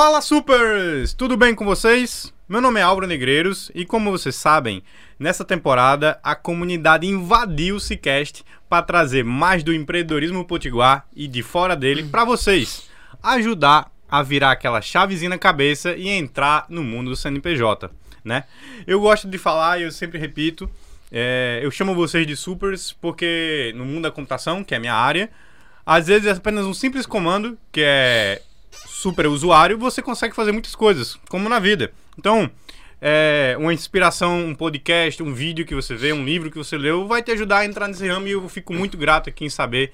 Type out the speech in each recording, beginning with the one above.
Fala Supers! Tudo bem com vocês? Meu nome é Álvaro Negreiros e como vocês sabem, nessa temporada a comunidade invadiu o Cicast para trazer mais do empreendedorismo potiguar e de fora dele para vocês, ajudar a virar aquela chavezinha na cabeça e entrar no mundo do CNPJ, né? Eu gosto de falar e eu sempre repito, é, eu chamo vocês de Supers porque no mundo da computação, que é a minha área, às vezes é apenas um simples comando, que é super usuário, você consegue fazer muitas coisas, como na vida. Então, é, uma inspiração, um podcast, um vídeo que você vê, um livro que você leu, vai te ajudar a entrar nesse ramo e eu fico muito grato aqui em saber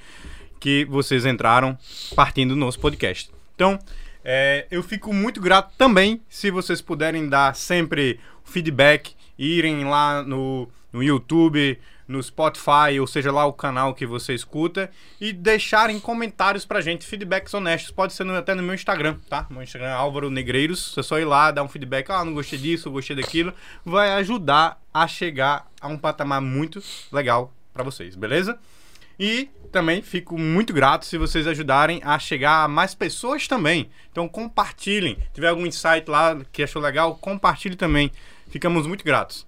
que vocês entraram partindo do nosso podcast. Então, é, eu fico muito grato também se vocês puderem dar sempre feedback, irem lá no, no YouTube, no Spotify, ou seja lá o canal que você escuta, e deixarem comentários pra gente, feedbacks honestos. Pode ser no, até no meu Instagram, tá? Meu Instagram é Álvaro Negreiros. É só ir lá, dar um feedback. Ah, não gostei disso, gostei daquilo. Vai ajudar a chegar a um patamar muito legal para vocês, beleza? E também fico muito grato se vocês ajudarem a chegar a mais pessoas também. Então compartilhem. Se tiver algum insight lá que achou legal, compartilhe também. Ficamos muito gratos.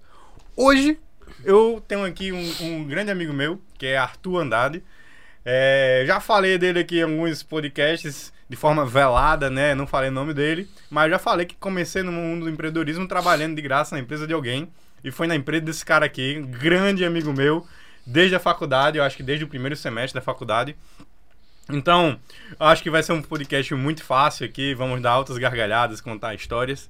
Hoje eu tenho aqui um, um grande amigo meu, que é Arthur Andrade. É, já falei dele aqui em alguns podcasts de forma velada, né? Não falei o nome dele, mas já falei que comecei no mundo do empreendedorismo trabalhando de graça na empresa de alguém. E foi na empresa desse cara aqui, grande amigo meu, desde a faculdade, eu acho que desde o primeiro semestre da faculdade. Então, acho que vai ser um podcast muito fácil aqui. Vamos dar altas gargalhadas, contar histórias.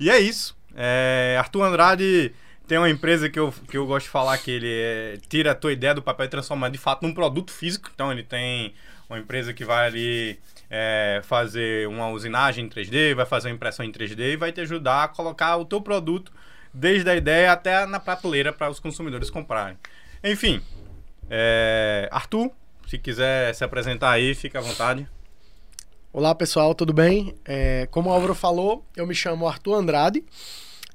E é isso. É, Arthur Andrade tem uma empresa que eu, que eu gosto de falar que ele é, tira a tua ideia do papel e transforma de fato num produto físico. Então ele tem uma empresa que vai ali é, fazer uma usinagem em 3D, vai fazer uma impressão em 3D e vai te ajudar a colocar o teu produto desde a ideia até na prateleira para os consumidores comprarem. Enfim, é, Arthur, se quiser se apresentar aí, fica à vontade. Olá pessoal, tudo bem? É, como o Álvaro falou, eu me chamo Arthur Andrade.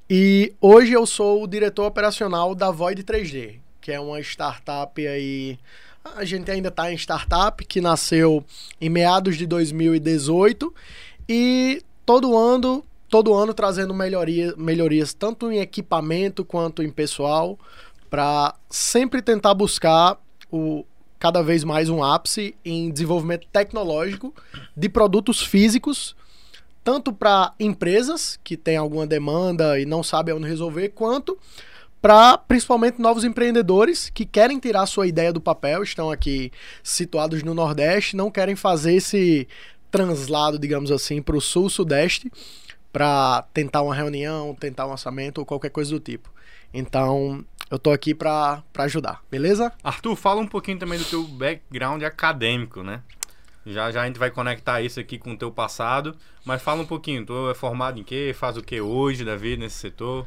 E hoje eu sou o diretor operacional da Void 3D, que é uma startup aí. A gente ainda está em startup, que nasceu em meados de 2018 e todo ano, todo ano trazendo melhoria, melhorias tanto em equipamento quanto em pessoal, para sempre tentar buscar o, cada vez mais um ápice em desenvolvimento tecnológico de produtos físicos tanto para empresas que têm alguma demanda e não sabem onde resolver, quanto para principalmente novos empreendedores que querem tirar sua ideia do papel, estão aqui situados no Nordeste, não querem fazer esse translado, digamos assim, para o Sul-Sudeste para tentar uma reunião, tentar um orçamento ou qualquer coisa do tipo. Então, eu tô aqui para ajudar, beleza? Arthur, fala um pouquinho também do teu background acadêmico, né? Já já a gente vai conectar isso aqui com o teu passado, mas fala um pouquinho, tu é formado em quê? Faz o que hoje da vida nesse setor?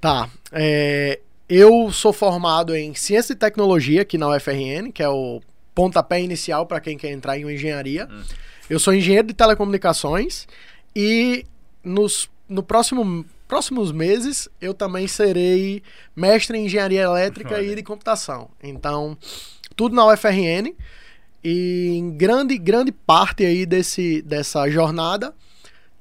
Tá, é, eu sou formado em Ciência e Tecnologia aqui na UFRN, que é o pontapé inicial para quem quer entrar em engenharia. Hum. Eu sou engenheiro de telecomunicações e nos no próximo próximos meses eu também serei mestre em engenharia elétrica Olha. e de computação. Então, tudo na UFRN. E em grande, grande parte aí desse, dessa jornada,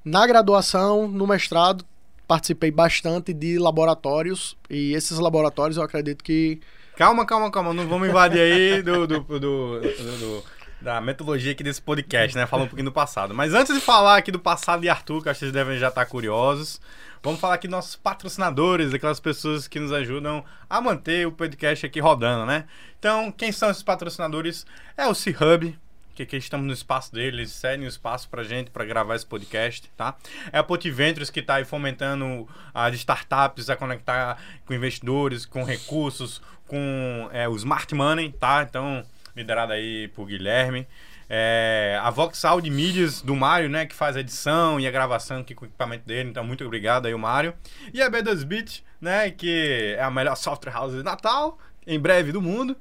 na graduação, no mestrado, participei bastante de laboratórios. E esses laboratórios eu acredito que. Calma, calma, calma. Não vamos invadir aí do, do, do, do da metodologia aqui desse podcast, né? Falar um pouquinho do passado. Mas antes de falar aqui do passado de Arthur, que acho que vocês devem já estar curiosos, vamos falar aqui dos nossos patrocinadores, aquelas pessoas que nos ajudam a manter o podcast aqui rodando, né? Então, quem são esses patrocinadores? É o C-Hub, que aqui estamos no espaço deles, cedem o espaço pra gente para gravar esse podcast, tá? É a Poti Ventures que está aí fomentando as startups a conectar com investidores, com recursos, com é, o Smart Money, tá? Então, liderado aí por Guilherme. É, a Voxal de mídias do Mário, né, que faz a edição e a gravação aqui com o equipamento dele, então muito obrigado aí o Mário. E a B2Bit, né, que é a melhor software house de Natal, em breve do mundo.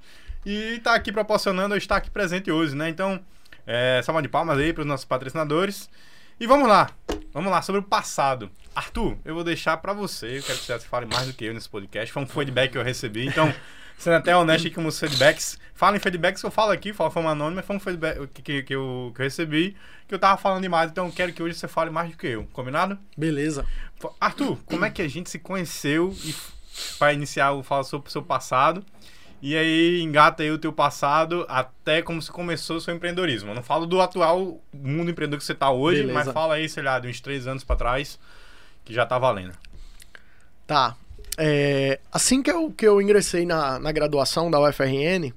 E está aqui proporcionando eu estar aqui presente hoje, né? Então, é, salva de palmas aí para os nossos patrocinadores. E vamos lá, vamos lá, sobre o passado. Arthur, eu vou deixar para você, eu quero que você fale mais do que eu nesse podcast. Foi um feedback que eu recebi, então Sendo até honesto aqui com os feedbacks. Fala em feedbacks que eu falo aqui, fala forma anônima, foi um feedback que, que, que, eu, que eu recebi, que eu tava falando demais, então eu quero que hoje você fale mais do que eu. Combinado? Beleza. Arthur, como é que a gente se conheceu e para iniciar o Fala sobre o seu passado? E aí engata aí o teu passado até como se começou o seu empreendedorismo. Eu não falo do atual mundo empreendedor que você tá hoje, Beleza. mas fala aí, sei lá, de uns três anos para trás, que já tá valendo. Tá. É, assim que eu, que eu ingressei na, na graduação da UFRN,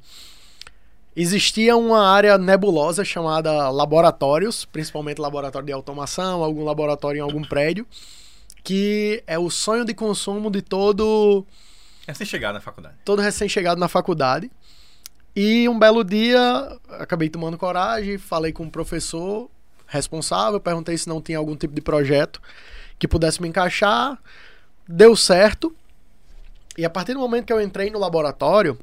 existia uma área nebulosa chamada laboratórios, principalmente laboratório de automação, algum laboratório em algum prédio, que é o sonho de consumo de todo sem chegar na faculdade. todo recém-chegado na faculdade. E um belo dia, acabei tomando coragem, falei com o professor responsável, perguntei se não tinha algum tipo de projeto que pudesse me encaixar. Deu certo. E a partir do momento que eu entrei no laboratório,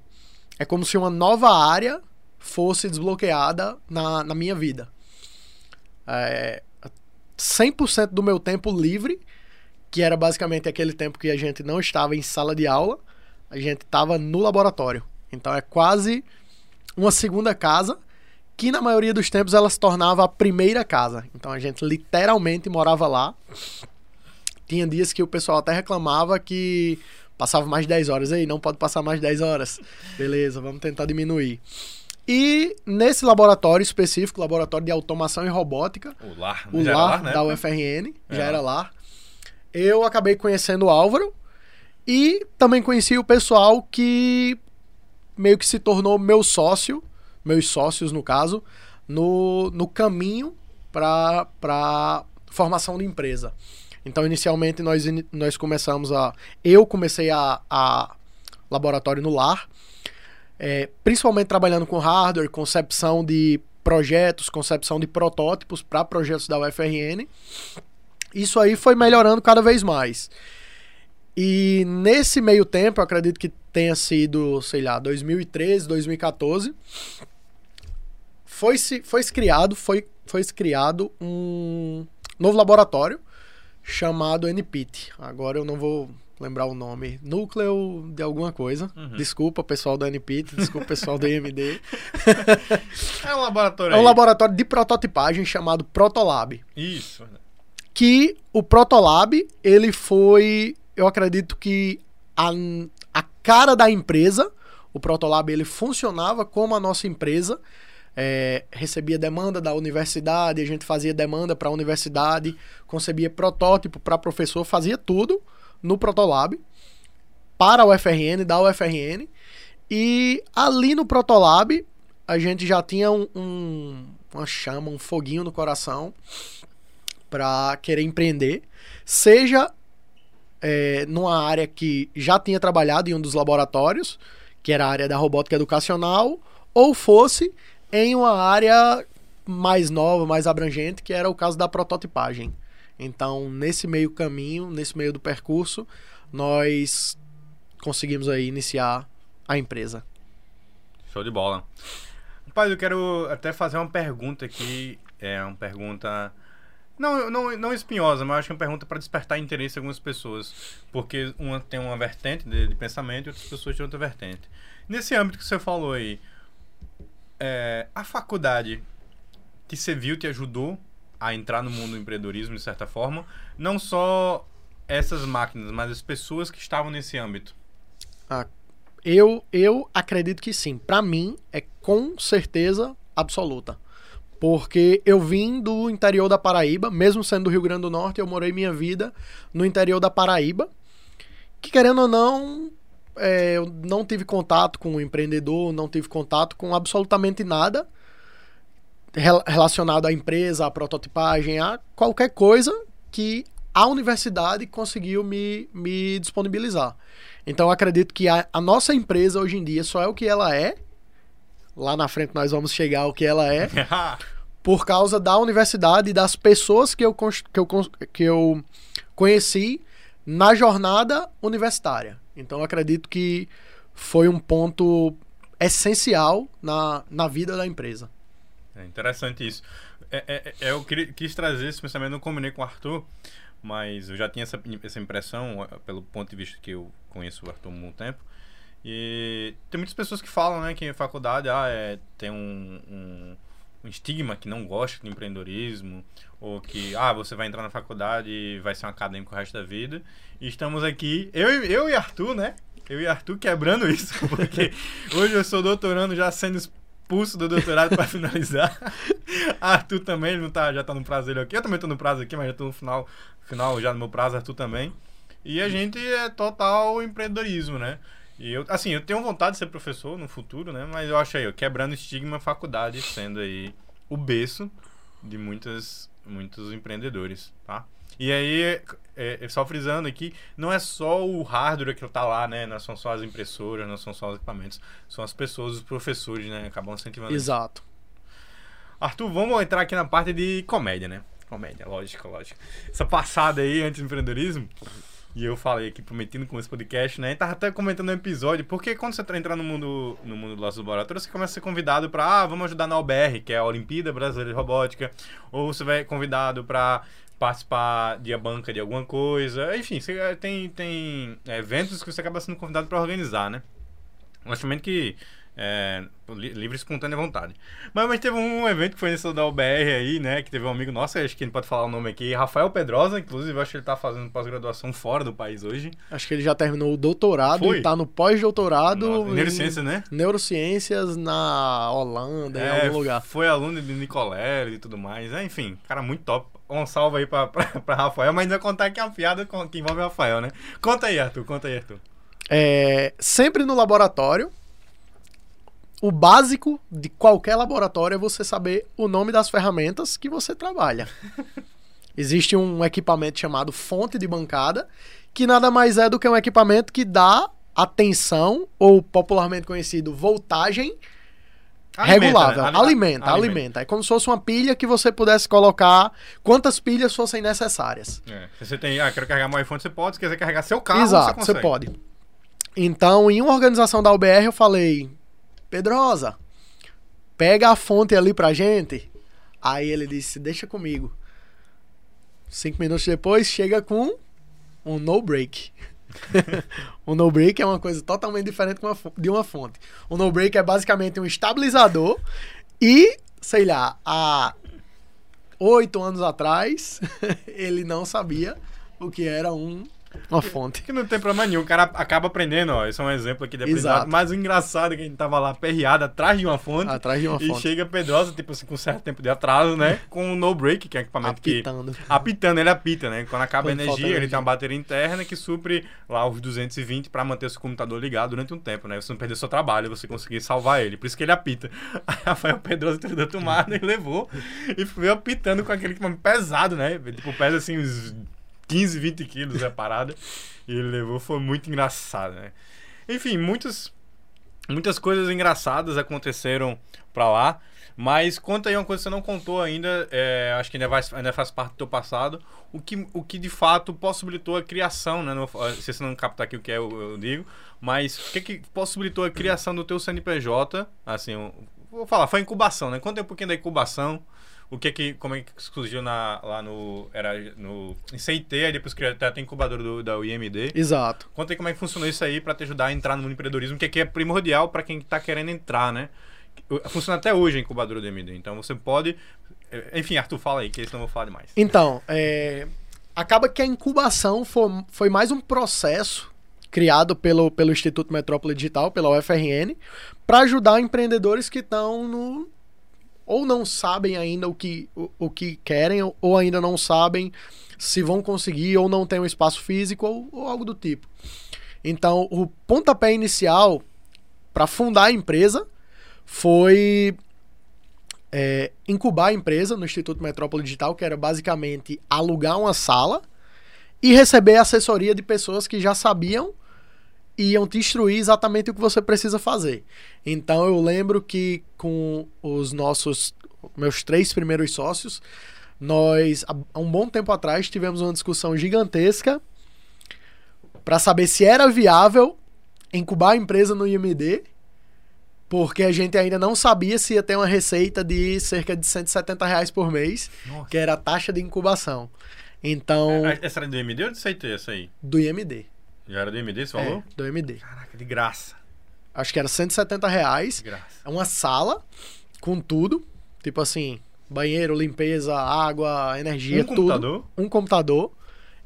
é como se uma nova área fosse desbloqueada na, na minha vida. É, 100% do meu tempo livre, que era basicamente aquele tempo que a gente não estava em sala de aula, a gente estava no laboratório. Então é quase uma segunda casa, que na maioria dos tempos ela se tornava a primeira casa. Então a gente literalmente morava lá. Tinha dias que o pessoal até reclamava que passava mais de 10 horas. Aí, não pode passar mais de 10 horas. Beleza, vamos tentar diminuir. E nesse laboratório específico, laboratório de automação e robótica, O lar, o já lar lar, né? da UFRN, já É. era lá. Eu acabei conhecendo o Álvaro e também conheci o pessoal que meio que se tornou meu sócio, meus sócios no caso, no, no caminho para formação de empresa. Então, inicialmente, nós, nós começamos a. Eu comecei a, a laboratório no lar, é, principalmente trabalhando com hardware, concepção de projetos, concepção de protótipos para projetos da UFRN. Isso aí foi melhorando cada vez mais. E nesse meio tempo, eu acredito que tenha sido, sei lá, 2013, 2014, foi se foi criado, foi foi criado um novo laboratório chamado NPIT. Agora eu não vou lembrar o nome. Núcleo de alguma coisa. Uhum. Desculpa, pessoal do NPIT, desculpa, pessoal do IMD. É um laboratório É um aí. laboratório de prototipagem chamado Protolab. Isso. Que o Protolab, ele foi, eu acredito que a, a cara da empresa, o Protolab, ele funcionava como a nossa empresa, é, recebia demanda da universidade, a gente fazia demanda para a universidade, concebia protótipo para professor, fazia tudo no Protolab para a UFRN, da UFRN. E ali no Protolab, a gente já tinha um, um- uma chama, um foguinho no coração para querer empreender, seja é, numa área que já tinha trabalhado em um dos laboratórios, que era a área da robótica educacional, ou fosse em uma área mais nova, mais abrangente, que era o caso da prototipagem. Então, nesse meio caminho, nesse meio do percurso, nós conseguimos aí iniciar a empresa. Show de bola. Rapaz, eu quero até fazer uma pergunta aqui. É uma pergunta. Não, não, não espinhosa, mas acho que é uma pergunta para despertar interesse em algumas pessoas. Porque uma tem uma vertente de, de pensamento e outras pessoas têm outra vertente. Nesse âmbito que você falou aí, é, a faculdade que você viu te ajudou a entrar no mundo do empreendedorismo, de certa forma, não só essas máquinas, mas as pessoas que estavam nesse âmbito. Eu, eu acredito que sim. Pra mim, é com certeza absoluta. Porque eu vim do interior da Paraíba, mesmo sendo do Rio Grande do Norte, eu morei minha vida no interior da Paraíba. Que querendo ou não, é, eu não tive contato com o empreendedor, não tive contato com absolutamente nada rel- relacionado à empresa, à prototipagem, a qualquer coisa que a universidade conseguiu me, me disponibilizar. Então acredito que a, a nossa empresa hoje em dia só é o que ela é. Lá na frente nós vamos chegar ao que ela é. por causa da universidade e das pessoas que eu, que eu, que eu conheci na jornada universitária. Então acredito que foi um ponto essencial na, na vida da empresa. É interessante isso. É, é- é- eu quis trazer esse pensamento, não combinei com o Arthur, mas eu já tinha essa, essa impressão, eh, pelo ponto de vista que eu conheço o Arthur há muito tempo. E tem muitas pessoas que falam, né, que a faculdade ah, é, tem um, um, um estigma que não gosta de empreendedorismo, ou que ah, você vai entrar na faculdade e vai ser um acadêmico o resto da vida. E estamos aqui, eu, eu e Arthur, né? Eu e Arthur quebrando isso, porque hoje eu sou doutorando já sendo expulso do doutorado para finalizar. Arthur também, ele não tá, já tá no prazo dele aqui. Eu também tô no prazo aqui, mas já tô no final, final já no meu prazo, Arthur também. E a gente é total empreendedorismo, né? E eu, assim, eu tenho vontade de ser professor no futuro, né? Mas eu acho aí, quebrando estigma, faculdade sendo aí o berço de muitas, muitos empreendedores, tá? E aí, é, é, só frisando aqui, não é só o hardware que tá lá, né? Não são só as impressoras, não são só os equipamentos. São as pessoas, os professores, né? Acabam incentivando. Exato. Arthur, vamos entrar aqui na parte de comédia, né? Comédia, lógico, lógico. Essa passada aí, antes do empreendedorismo, e eu falei aqui, prometendo com esse podcast, né? E tava até comentando no episódio, porque quando você entrar no mundo, no mundo do nosso laboratório, você começa a ser convidado para, ah, vamos ajudar na OBR, que é a Olimpíada Brasileira de Robótica, ou você vai convidado para participar de a banca de alguma coisa, enfim, você eh, tem, tem é, eventos que você acaba sendo convidado para organizar, né? Logicamente que é, livre, espontânea vontade. Mas, mas teve um evento que foi nesse da UBR aí, né? Que teve um amigo nosso, acho que ele pode falar o nome aqui, Rafael Pedrosa, inclusive, acho que ele tá fazendo pós-graduação fora do país hoje. Acho que ele já terminou o doutorado foi? e tá no pós-doutorado. Neurociências, né? Neurociências na Holanda, é, em algum lugar. Foi aluno de Nicolério e tudo mais. É, enfim, cara muito top. Um salve aí pra, pra, pra Rafael, mas ainda contar que é uma piada que envolve o Rafael, né? Conta aí, Arthur, conta aí, Arthur. É, sempre no laboratório, o básico de qualquer laboratório é você saber o nome das ferramentas que você trabalha. Existe um equipamento chamado fonte de bancada, que nada mais é do que um equipamento que dá atenção, ou popularmente conhecido voltagem, Alimenta, regulável. Né? Alimenta, alimenta, alimenta, É como se fosse uma pilha que você pudesse colocar quantas pilhas fossem necessárias. É. Se você tem, ah, quero carregar meu iPhone, você pode. Se quiser carregar seu carro, Exato, você, você pode. Então, em uma organização da UBR, eu falei, Pedrosa, pega a fonte ali pra gente. Aí ele disse, deixa comigo. Cinco minutos depois, chega com um no break. o no break é uma coisa totalmente diferente de uma fonte. O no break é basicamente um estabilizador e, sei lá, há oito anos atrás ele não sabia o que era um uma fonte. Que não tem problema nenhum. O cara acaba aprendendo, ó. Esse é um exemplo aqui de aprendizado. Mas o engraçado é que a gente tava lá perreado atrás de uma fonte. Atrás de uma e fonte. E chega Pedrosa, tipo assim, com certo tempo de atraso, né? Com o no break, que é equipamento Apitando. que. Apitando, ele apita, né? Quando acaba Quando a energia, ele tem uma bateria interna que supre lá os 220 para manter o seu computador ligado durante um tempo, né? Você não perder seu trabalho, você conseguir salvar ele. Por isso que ele apita. Aí Rafael Pedrosa tirou da tomada e levou. E veio apitando com aquele equipamento pesado, né? Tipo, pesa assim uns 15, 20 quilos a parada. e ele levou, foi muito engraçado, né? Enfim, muitas, muitas coisas engraçadas aconteceram pra lá. Mas conta aí uma coisa que você não contou ainda, é, acho que ainda, vai, ainda faz parte do teu passado, o que, o que de fato possibilitou a criação, né? No, se você não captar aqui o que é, eu, eu digo, mas o que, que possibilitou a criação do teu CNPJ, assim, vou falar, foi incubação, né? Conta um pouquinho da incubação, o que que como é que surgiu na, lá no era no em CIT, aí depois criou até a incubadora do, da UIMD. Exato. Conta aí como é que funcionou isso aí para te ajudar a entrar no mundo do empreendedorismo, que aqui é primordial para quem está querendo entrar, né? Funciona até hoje a incubadora do UIMD. Então você pode eh, enfim, Arthur, fala aí, que senão eu vou falar demais. Então, é, acaba que a incubação foi, foi mais um processo criado pelo, pelo Instituto Metrópole Digital, pela UFRN, para ajudar empreendedores que estão no, ou não sabem ainda o que, o, o que querem, ou ainda não sabem se vão conseguir, ou não tem um espaço físico, ou, ou algo do tipo. Então, o pontapé inicial para fundar a empresa foi é, incubar a empresa no Instituto Metrópole Digital, que era basicamente alugar uma sala e receber assessoria de pessoas que já sabiam e iam te instruir exatamente o que você precisa fazer. Então eu lembro que com os nossos meus três primeiros sócios, nós há um bom tempo atrás tivemos uma discussão gigantesca para saber se era viável incubar a empresa no IMD, porque a gente ainda não sabia se ia ter uma receita de cerca de 170 reais por mês, Nossa. que era a taxa de incubação. Então. É, era do IMD ou do CIT essa aí? Do IMD. Já era do MD, você falou? É, do MD. Caraca, de graça. acho que era 170 reais. Graça. É uma sala com tudo. Tipo assim, banheiro, limpeza, água, energia, Um tudo. computador? Um computador.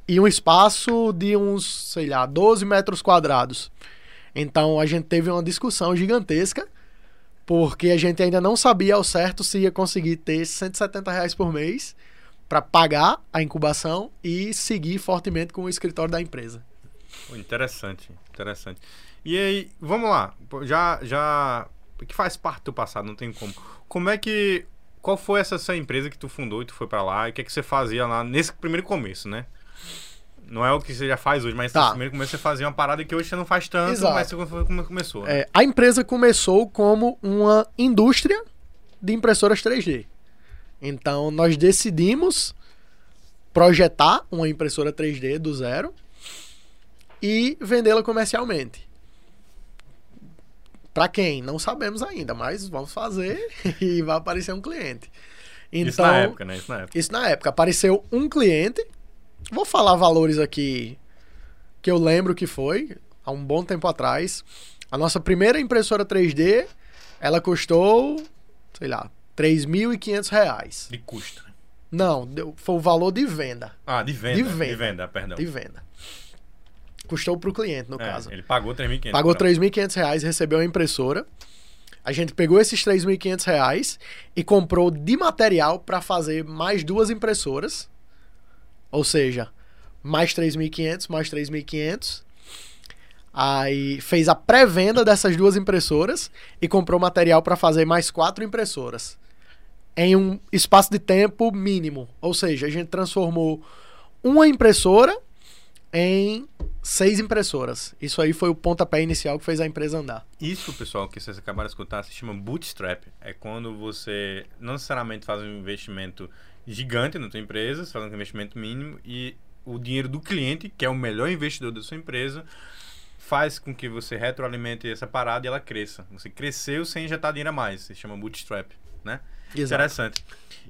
E um espaço de uns, sei lá, 12 metros quadrados. Então a gente teve uma discussão gigantesca. Porque a gente ainda não sabia ao certo se ia conseguir ter 170 reais por mês para pagar a incubação e seguir fortemente com o escritório da empresa. Interessante, interessante. E aí, vamos lá. Já, já, que faz parte do passado, não tem como. Como é que, qual foi essa sua empresa que tu fundou e tu foi pra lá? E o que é que você fazia lá nesse primeiro começo, né? Não é o que você já faz hoje, mas Tá. nesse primeiro começo você fazia uma parada que hoje você não faz tanto, Exato. mas você foi como começou. né? É, a empresa começou como uma indústria de impressoras 3D. Então nós decidimos projetar uma impressora 3D do zero e vendê-la comercialmente. Para quem? Não sabemos ainda, mas vamos fazer e vai aparecer um cliente. Então, Isso na época, né? Isso na época. isso na época. Apareceu um cliente. Vou falar valores aqui que eu lembro que foi há um bom tempo atrás. A nossa primeira impressora 3D, ela custou, sei lá, 3.500 reais. De custo. né? Não, foi o valor de venda. Ah, de venda. De De venda. venda, perdão. De venda. Custou pro cliente, no É, caso. Ele pagou 3.500. Pagou pra- 3.500 reais, recebeu a impressora. A gente pegou esses 3.500 reais e comprou de material para fazer mais duas impressoras. Ou seja, mais 3.500, mais 3.500. Aí fez a pré-venda dessas duas impressoras e comprou material para fazer mais quatro impressoras. Em um espaço de tempo mínimo. Ou seja, a gente transformou uma impressora em seis impressoras. Isso aí foi o pontapé inicial que fez a empresa andar. Isso, pessoal, que vocês acabaram de escutar, se chama bootstrap. É quando você não necessariamente faz um investimento gigante na tua empresa, você faz um investimento mínimo e o dinheiro do cliente, que é o melhor investidor da sua empresa, faz com que você retroalimente essa parada e ela cresça. Você cresceu sem injetar dinheiro a mais. Se chama bootstrap, né? Interessante.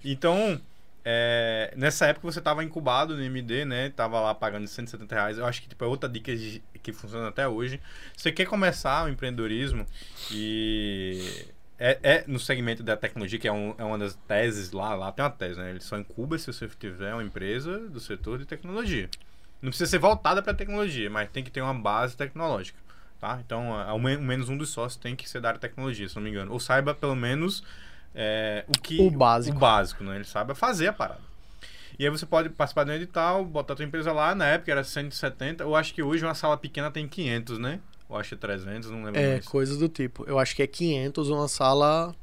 Então, é, nessa época você estava incubado no MD, né? Tava lá pagando 170 reais. Eu acho que tipo, é outra dica que funciona até hoje. Você quer começar o empreendedorismo e é, é no segmento da tecnologia, que é, um- é uma das teses lá, lá tem uma tese, né? Ele só incuba se você tiver uma empresa do setor de tecnologia. Não precisa ser voltada para tecnologia, mas tem que ter uma base tecnológica. Tá? Então, ao men- menos um dos sócios tem que ser da área de tecnologia, se não me engano. Ou saiba pelo menos é, o que O básico. o básico, né? Ele sabe fazer a parada. E aí você pode participar de um edital, botar a tua empresa lá, na época era 170, eu acho que hoje uma sala pequena tem 500, né? Eu acho que é 300, não lembro É, mais. coisas do tipo. Eu acho que é 500 uma sala.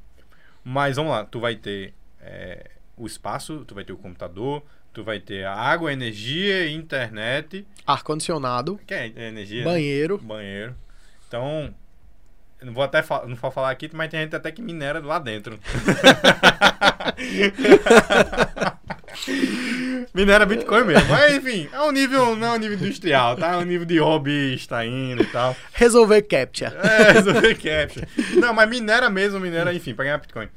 Mas vamos lá, tu vai ter é, o espaço, tu vai ter o computador, tu vai ter a água, energia, internet, ar-condicionado, que é energia, né? banheiro. banheiro. Então, não vou até não vou falar aqui, mas tem gente até que minera lá dentro. minera Bitcoin mesmo. Mas enfim, é um nível, não é um nível industrial, tá? É um nível de hobbyista indo e tal. Resolver captcha. É, resolver capture. Não, mas minera mesmo, minera, enfim, pra ganhar Bitcoin.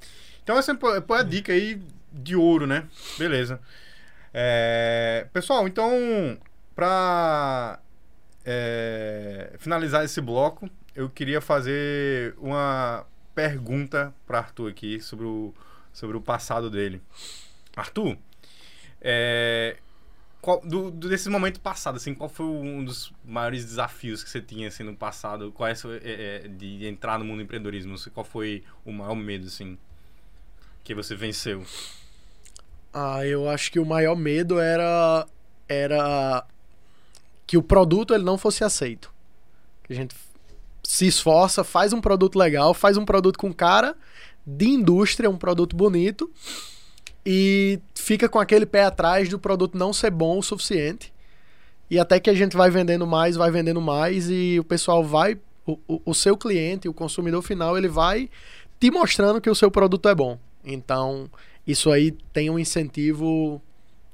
Então essa é a dica aí de ouro, né? Beleza. É, pessoal, então, pra é, finalizar esse bloco, eu queria fazer uma pergunta para Arthur aqui sobre o, sobre o passado dele. Arthur, é, qual, do, do- desse momento passado, assim, qual foi um dos maiores desafios que você tinha assim, no passado? Qual é, é, é, de entrar no mundo do empreendedorismo? Qual foi o maior medo, assim, que você venceu? Ah, eu acho que o maior medo era era que o produto ele não fosse aceito. Que a gente se esforça, faz um produto legal, faz um produto com cara de indústria, um produto bonito e fica com aquele pé atrás do produto não ser bom o suficiente. E até que a gente vai vendendo mais, vai vendendo mais e o pessoal vai o, o, o seu cliente, o consumidor final, ele vai te mostrando que o seu produto é bom. Então, isso aí tem um incentivo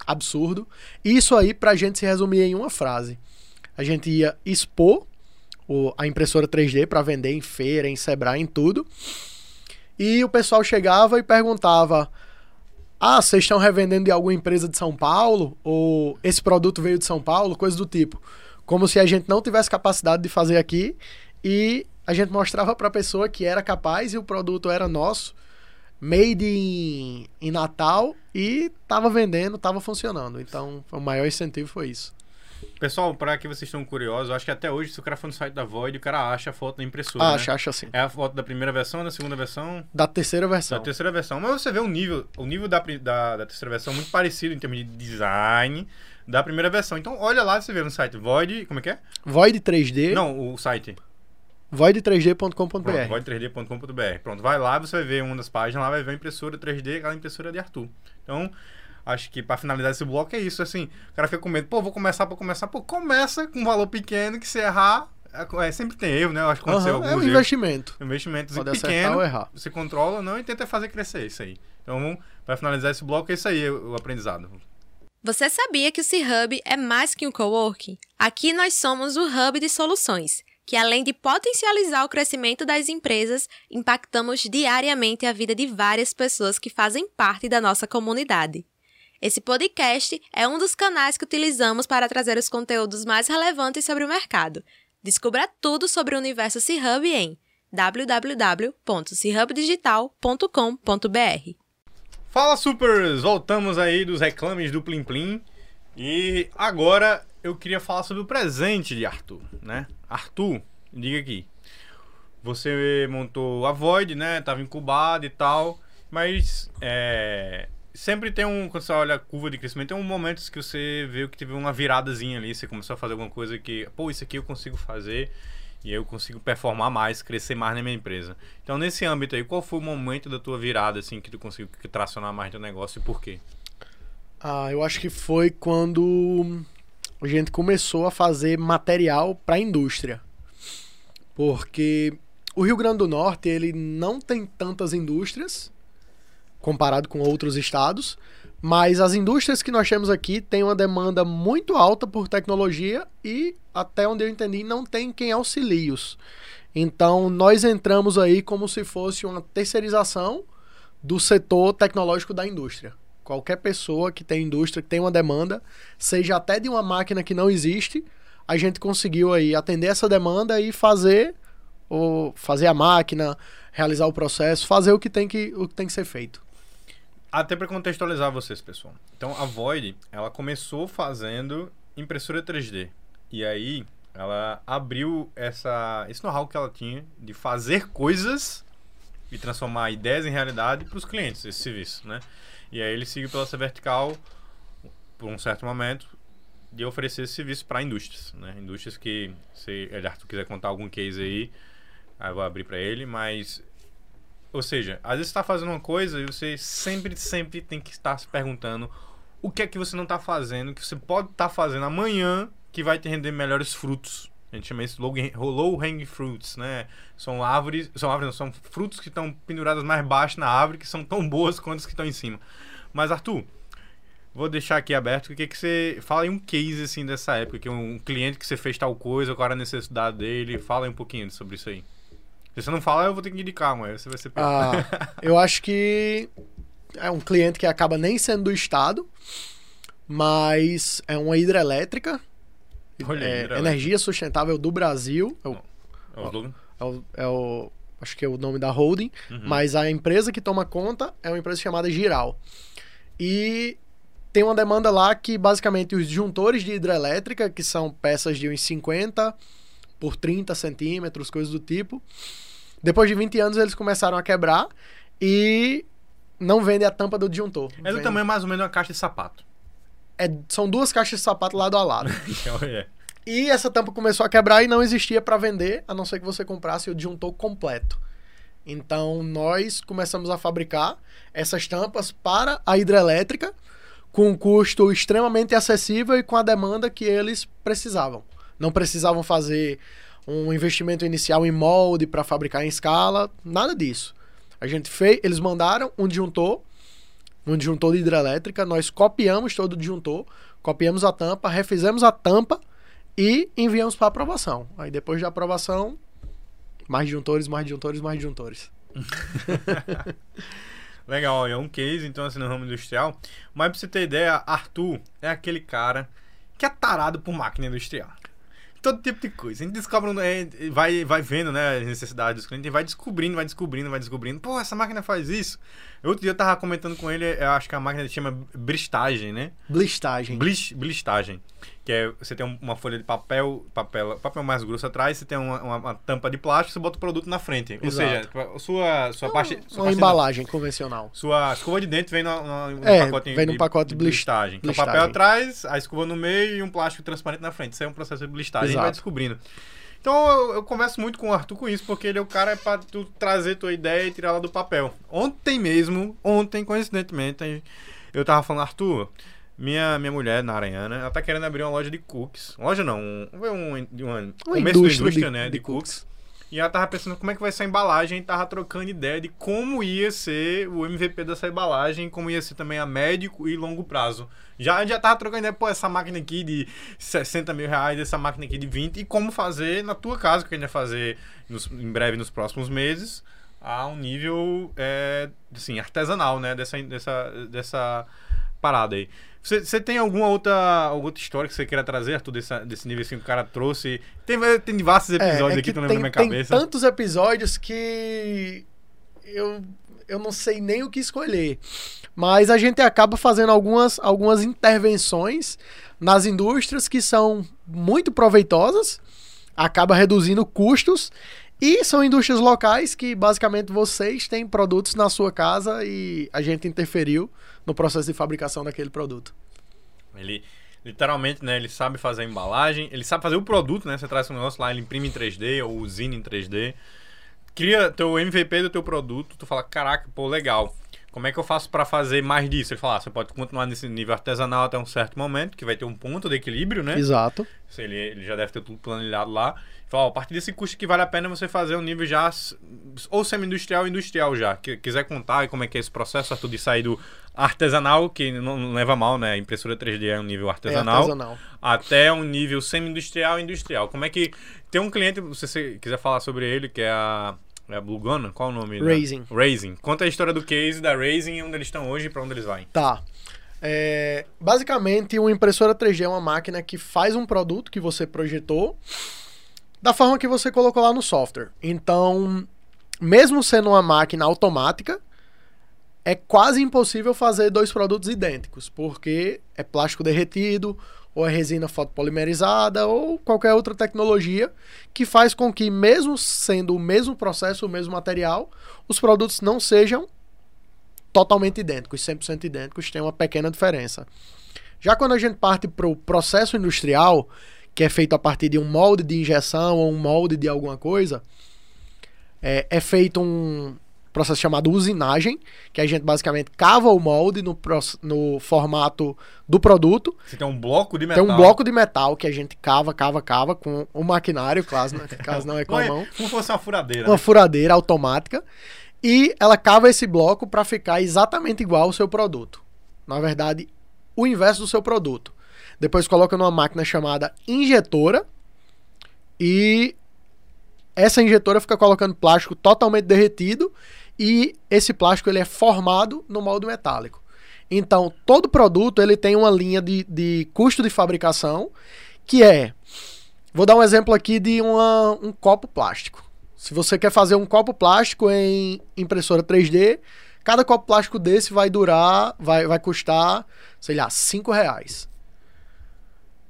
absurdo. Isso aí, pra gente se resumir em uma frase. A gente ia expor o- a impressora 3D para vender em feira, em Sebrae, em tudo. E o pessoal chegava e perguntava: Ah, vocês estão revendendo de alguma empresa de São Paulo? Ou esse produto veio de São Paulo? Coisa do tipo. Como se a gente não tivesse capacidade de fazer aqui. E a gente mostrava para a pessoa que era capaz e o produto era nosso, made in, em Natal e tava vendendo, tava funcionando. Então, o maior incentivo foi isso. Pessoal, para que vocês estão curiosos, eu acho que até hoje, se o cara for no site da Void, o cara acha a foto da impressora. Ah, né? acha, acha sim. É a foto da primeira versão, da segunda versão, Da terceira versão. da terceira versão. Mas você vê o nível, o nível da, da, da terceira versão muito parecido em termos de design da primeira versão. Então, olha lá, você vê no site Void, como é que é? Void 3D, Não, o site. void3d.com.br. Pronto, void3d.com.br. Pronto, vai lá, você vai ver uma das páginas lá, vai ver a impressora 3D, aquela impressora de Arthur. Então, acho que para finalizar esse bloco é isso, assim, o cara fica com medo, pô, vou começar para começar, pô, começa com um valor pequeno que se errar, é, é, sempre tem erro, né? Eu acho que aconteceu Aham, é um erros. investimento. investimentos Pode acertar pequenos, ou errar. você controla ou não e tenta fazer crescer isso aí. Então, para finalizar esse bloco, é isso aí, o, o aprendizado. Você sabia que o C-Hub é mais que um coworking? Aqui nós somos o hub de soluções, que além de potencializar o crescimento das empresas, impactamos diariamente a vida de várias pessoas que fazem parte da nossa comunidade. Esse podcast é um dos canais que utilizamos para trazer os conteúdos mais relevantes sobre o mercado. Descubra tudo sobre o universo C-Hub em www.chubdigital.com.br. Fala supers! Voltamos aí dos reclames do Plim Plim. E agora eu queria falar sobre o presente de Arthur, né? Arthur, diga aqui. Você montou a Void, né? Tava incubado e tal. Mas é, sempre tem um. Quando você olha a curva de crescimento, tem um momentos que você vê que teve uma viradazinha ali. Você começou a fazer alguma coisa que, pô, isso aqui eu consigo fazer. E eu consigo performar mais, crescer mais na minha empresa. Então, nesse âmbito aí, qual foi o momento da tua virada, assim, que tu conseguiu tracionar mais teu negócio e por quê? Ah, eu acho que foi quando a gente começou a fazer material para a indústria. Porque o Rio Grande do Norte, ele não tem tantas indústrias comparado com outros estados, mas as indústrias que nós temos aqui têm uma demanda muito alta por tecnologia e, até onde eu entendi, não tem quem auxilie-os. Então, nós entramos aí como se fosse uma terceirização do setor tecnológico da indústria. Qualquer pessoa que tem indústria, que tem uma demanda, seja até de uma máquina que não existe, a gente conseguiu aí atender essa demanda e fazer o fazer a máquina, realizar o processo, fazer o que tem que o que tem que ser feito. Até para contextualizar vocês, pessoal. Então, a Void, ela começou fazendo impressora 3D. E aí, ela abriu essa, esse know-how que ela tinha de fazer coisas e transformar ideias em realidade para os clientes, esse serviço, né? E aí, ele seguiu pela essa vertical por um certo momento de oferecer esse serviço para indústrias, né? Indústrias que, se Arthur quiser contar algum case aí, aí eu vou abrir para ele, mas ou seja, às vezes você está fazendo uma coisa e você sempre, sempre tem que estar se perguntando o que é que você não está fazendo, que você pode estar fazendo amanhã que vai te render melhores frutos. A gente chama isso low, low hanging fruits, né? São árvores, são árvores, não, são frutos que estão penduradas mais baixo na árvore, que são tão boas quanto as que estão em cima. Mas Arthur, vou deixar aqui aberto o que que você fala aí um case assim dessa época, que um cliente que você fez tal coisa, qual era a necessidade dele, fala aí um pouquinho sobre isso aí. Se você não falar, eu vou ter que indicar, mas você vai ser Ah, eu acho que é um cliente que acaba nem sendo do estado, mas é uma hidrelétrica, Olha é, hidrelétrica. energia sustentável do Brasil. É o, É o é o- é o- acho que é o nome da holding, Uhum. mas a empresa que toma conta é uma empresa chamada Giral. E tem uma demanda lá que basicamente os disjuntores de hidrelétrica, que são peças de uns 50 por 30 centímetros, coisas do tipo, depois de 20 anos eles começaram a quebrar e não vendem a tampa do disjuntor. É do tamanho mais ou menos uma caixa de sapato. é- são duas caixas de sapato lado a lado. é. E essa tampa começou a quebrar e não existia para vender, a não ser que você comprasse o disjuntor completo. Então nós começamos a fabricar essas tampas para a hidrelétrica com um custo extremamente acessível e com a demanda que eles precisavam. Não precisavam fazer um investimento inicial em molde para fabricar em escala, nada disso. A gente fez, eles mandaram um disjuntor, um disjuntor de hidrelétrica, nós copiamos todo o disjuntor, copiamos a tampa, refizemos a tampa e enviamos para aprovação. Aí depois da aprovação, mais disjuntores, mais disjuntores, mais disjuntores. Legal, é um case, então, assim, no ramo industrial. Mas pra você ter ideia, Arthur é aquele cara que é tarado por máquina industrial. Todo tipo de coisa. A gente descobre, é, vai, vai vendo, né, as necessidades dos clientes, vai descobrindo, vai descobrindo, vai descobrindo. Pô, essa máquina faz isso. Outro dia eu tava comentando com ele, eu acho que a máquina chama bristagem, né? Blistagem. Blis, blistagem. Que é, você tem uma folha de papel, papel, papel mais grosso atrás, você tem uma, uma, uma tampa de plástico, você bota o produto na frente. Ou seja, sua, sua parte... Sua uma parte embalagem convencional. Sua escova de dente vem no, no, no é, pacote vem no pacote de blistagem. Então, papel atrás, a escova no meio e um plástico transparente na frente. Isso é um processo de blistagem. Exato. A gente vai descobrindo. Então eu, eu, converso muito com o Arthur com isso, porque ele é o cara para tu trazer tua ideia e tirar ela do papel. Ontem mesmo, ontem, coincidentemente, eu tava falando, Arthur, minha, minha mulher, na Aranhana, ela tá querendo abrir uma loja de cookies. Loja não, um, um, um, um começo indústria, de, né, de, de cookies. cookies. E ela tava pensando como é que vai ser a embalagem, e tava trocando ideia de como ia ser o MVP dessa embalagem, como ia ser também a médio e longo prazo. Já, já tava trocando ideia, pô, essa máquina aqui de 60 mil reais, essa máquina aqui de 20, e como fazer na tua casa, que a gente vai fazer nos, em breve nos próximos meses, a um nível, é, assim, artesanal, né, dessa, dessa, dessa parada aí. Você tem alguma outra, alguma outra história que você queira trazer, Arthur, desse, desse nível assim que o cara trouxe? Tem, tem diversos episódios é, é aqui que eu lembro na minha cabeça. Tem tantos episódios que eu, eu não sei nem o que escolher. Mas a gente acaba fazendo algumas, algumas intervenções nas indústrias que são muito proveitosas, acaba reduzindo custos e são indústrias locais que basicamente vocês têm produtos na sua casa e a gente interferiu no processo de fabricação daquele produto. Ele literalmente, né, ele sabe fazer a embalagem, ele sabe fazer o produto, né? Você traz um negócio lá, ele imprime em 3D ou usina em 3D. Cria teu MVP do teu produto, tu fala, caraca, pô, legal. Como é que eu faço para fazer mais disso? Ele fala, ah, você pode continuar nesse nível artesanal até um certo momento, que vai ter um ponto de equilíbrio, né? Exato. Ele, ele já deve ter tudo planilhado lá. Fala, a partir desse custo que vale a pena você fazer um nível já ou semi-industrial ou industrial já. Que, quiser contar como é que é esse processo, Arthur, de sair do artesanal, que não, não leva mal, né? A impressora 3D é um nível artesanal, é artesanal. até um nível semi-industrial e industrial. Como é que... Tem um cliente, se você quiser falar sobre ele, que é a... É a Blue Gun? Qual o nome? Raising. Da? Raising. Conta a história do case da Raising e onde eles estão hoje e para onde eles vão. Tá. É, basicamente, uma impressora 3D é uma máquina que faz um produto que você projetou da forma que você colocou lá no software. Então, mesmo sendo uma máquina automática, é quase impossível fazer dois produtos idênticos, porque é plástico derretido, ou é resina fotopolimerizada, ou qualquer outra tecnologia que faz com que, mesmo sendo o mesmo processo, o mesmo material, os produtos não sejam totalmente idênticos, 100% idênticos, tem uma pequena diferença. Já quando a gente parte para o processo industrial, que é feito a partir de um molde de injeção ou um molde de alguma coisa, é, é feito um processo chamado usinagem, que a gente basicamente cava o molde no, no formato do produto. Você tem um bloco de metal. Tem um bloco de metal que a gente cava, cava, cava com o maquinário, caso, né? caso não é com a mão. Como fosse uma furadeira. Uma né? furadeira automática. E ela cava esse bloco para ficar exatamente igual ao seu produto. Na verdade, o inverso do seu produto. Depois coloca numa máquina chamada injetora e essa injetora fica colocando plástico totalmente derretido e esse plástico ele é formado no molde metálico. Então, todo produto ele tem uma linha de, de custo de fabricação que é. Vou dar um exemplo aqui de uma, um copo plástico. Se você quer fazer um copo plástico em impressora 3D, cada copo plástico desse vai durar, vai, vai custar, sei lá, 5 reais.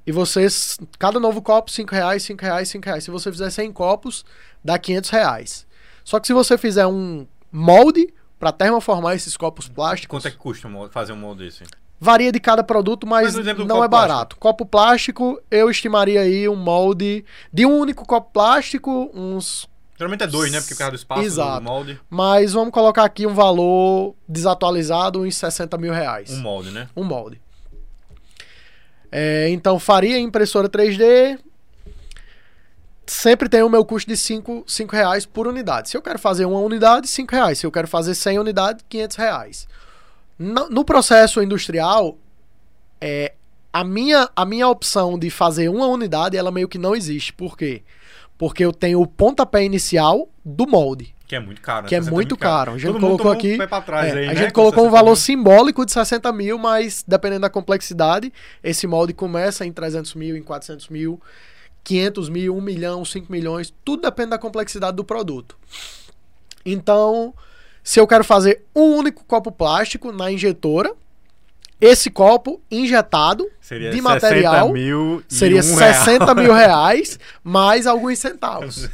E vocês, cada novo copo, 5 reais, 5 reais, 5 reais. Se você fizer 100 copos, dá 500 reais. Só que se você fizer um molde para termoformar esses copos plásticos... Quanto é que custa fazer um molde desse? Varia de cada produto, mas, mas não é barato. Plástico. Copo plástico, eu estimaria aí um molde de um único copo plástico, uns Geralmente é dois, né? Porque por causa do espaço Exato. do molde. Mas vamos colocar aqui um valor desatualizado, uns 60 mil reais. Um molde, né? Um molde. É, então faria impressora 3D. Sempre tem o meu custo de 5 reais por unidade. Se eu quero fazer uma unidade, 5 reais. Se eu quero fazer 100 unidades, 500 reais. No, no processo industrial, é, a, minha, a minha opção de fazer uma unidade, ela meio que não existe. Por quê? Porque eu tenho o pontapé inicial do molde. Que é muito caro. Né? Que é muito caro. A gente Todo colocou aqui. Um é, aí, a né? gente colocou um valor mil. simbólico de 60 mil, mas dependendo da complexidade, esse molde começa em 300 mil, em 400 mil. 500 mil, 1 milhão, 5 milhões, tudo depende da complexidade do produto. Então, se eu quero fazer um único copo plástico na injetora, esse copo injetado Seria de material mil seria um 60 real. mil reais mais alguns centavos.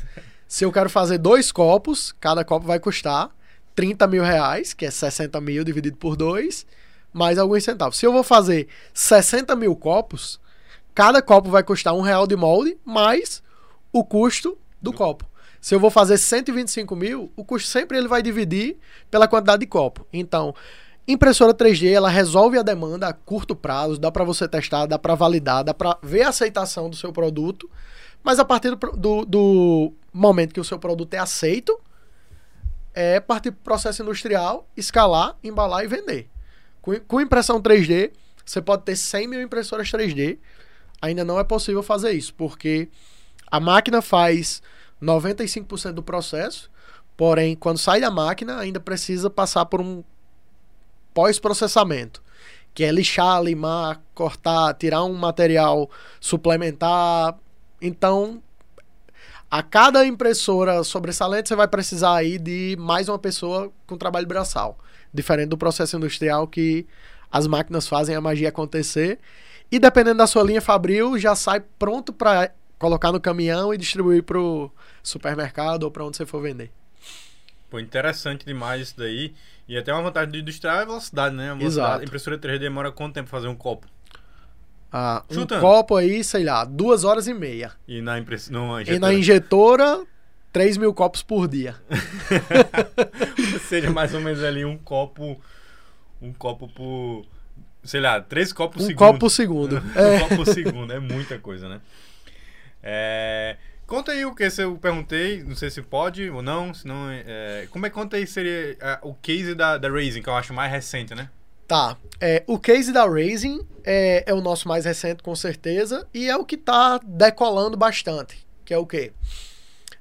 Se eu quero fazer dois copos, cada copo vai custar 30 mil reais, que é 60 mil dividido por dois, mais alguns centavos. Se eu vou fazer 60 mil copos, cada copo vai custar um real de molde, mais o custo do copo. Se eu vou fazer 125 mil, o custo sempre ele vai dividir pela quantidade de copo. Então, impressora 3D, ela resolve a demanda a curto prazo, dá para você testar, dá para validar, dá para ver a aceitação do seu produto, mas a partir do, do, do momento que o seu produto é aceito, é partir para o processo industrial, escalar, embalar e vender. Com, com impressão 3D, você pode ter 100 mil impressoras 3D, ainda não é possível fazer isso, porque a máquina faz 95% do processo, porém, quando sai da máquina, ainda precisa passar por um pós-processamento, que é lixar, limar, cortar, tirar um material suplementar. Então, a cada impressora sobressalente, você vai precisar aí de mais uma pessoa com trabalho braçal, diferente do processo industrial que as máquinas fazem a magia acontecer. E dependendo da sua linha fabril, já sai pronto para colocar no caminhão e distribuir para o supermercado ou para onde você for vender. Pô, interessante demais isso daí. E até uma vantagem do industrial é a velocidade, né? A velocidade. Exato. Impressora 3D demora quanto tempo pra fazer um copo? Ah, um Chutando. copo aí, sei lá, duas horas e meia. E na impressora. E na injetora, 3 mil copos por dia. Seja mais ou menos ali um copo. Um copo por. Sei lá, três copos por Um segundo. copo por segundo. um É. copo por segundo, é muita coisa, né? É, Conta aí o que eu perguntei, não sei se pode ou não, se não. É... Como é que conta aí seria é, o case da, da Raising, que eu acho mais recente, né? Tá. É, o case da Raising é, é o nosso mais recente, com certeza, e é o que tá decolando bastante. Que é o quê?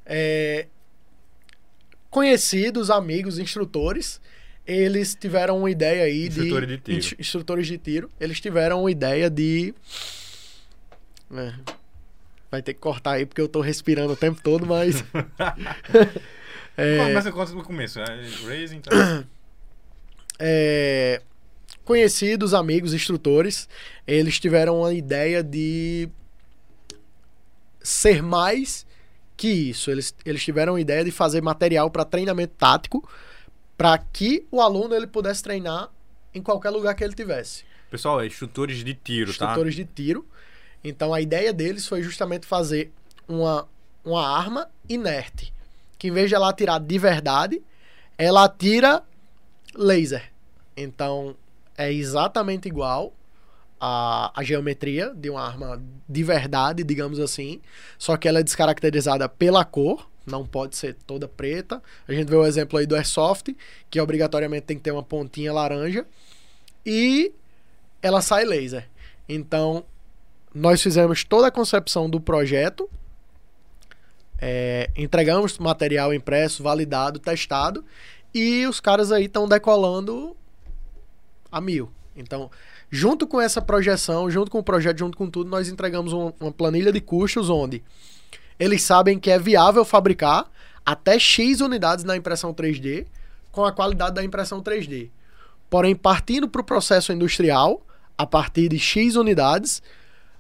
É, conhecidos, amigos, instrutores, eles tiveram uma ideia aí Instrutores de, de tiro. ins- instrutores de tiro. Eles tiveram uma ideia de. É, vai ter que cortar aí porque eu tô respirando o tempo todo, mas. É, Começa conta no começo, né? Raising, tá? é, conhecidos, amigos, instrutores, eles tiveram a ideia de ser mais que isso. Eles, eles tiveram a ideia de fazer material para treinamento tático para que o aluno ele pudesse treinar em qualquer lugar que ele tivesse. Pessoal, é instrutores de tiro, tá? Instrutores de tiro. Então a ideia deles foi justamente fazer uma, uma arma inerte. Que em vez de ela atirar de verdade, ela atira laser. Então é exatamente igual a, a geometria de uma arma de verdade, digamos assim. Só que ela é descaracterizada pela cor. Não pode ser toda preta. A gente vê o exemplo aí do Airsoft, que obrigatoriamente tem que ter uma pontinha laranja. E ela sai laser. Então, nós fizemos toda a concepção do projeto, é, entregamos material impresso, validado, testado, e os caras aí estão decolando a mil. Então, junto com essa projeção, junto com o projeto, junto com tudo, nós entregamos um- uma planilha de custos onde eles sabem que é viável fabricar até X unidades na impressão 3D com a qualidade da impressão 3D. Porém, partindo para o processo industrial, a partir de X unidades,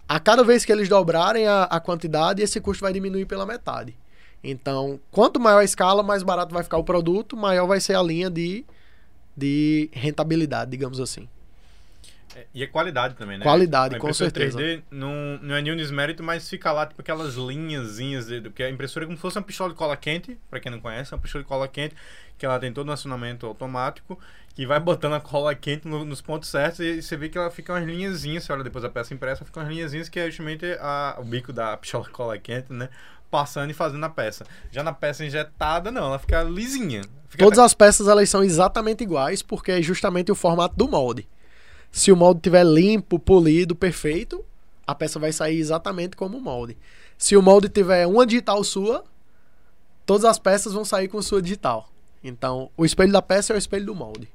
a cada vez que eles dobrarem a, a quantidade, esse custo vai diminuir pela metade. Então, quanto maior a escala, mais barato vai ficar o produto, maior vai ser a linha de, de rentabilidade, digamos assim. É, E a qualidade também, né? Qualidade, a com certeza. 3D não, não é nenhum desmérito, mas fica lá, tipo, aquelas linhazinhas, de, porque a impressora é como se fosse uma pistola de cola quente, pra quem não conhece, é uma pistola de cola quente, que ela tem todo um acionamento automático, que vai botando a cola quente no- nos pontos certos e você vê que ela fica umas linhazinhas, você olha depois a peça impressa, fica umas linhazinhas que é justamente a, o bico da pistola de cola quente, né? Passando e fazendo a peça. Já na peça injetada, não, ela fica lisinha. Fica Todas as peças elas são exatamente iguais, porque é justamente o formato do molde. Se o molde estiver limpo, polido, perfeito, a peça vai sair exatamente como o molde. Se o molde tiver uma digital sua, todas as peças vão sair com sua digital. Então, o espelho da peça é o espelho do molde.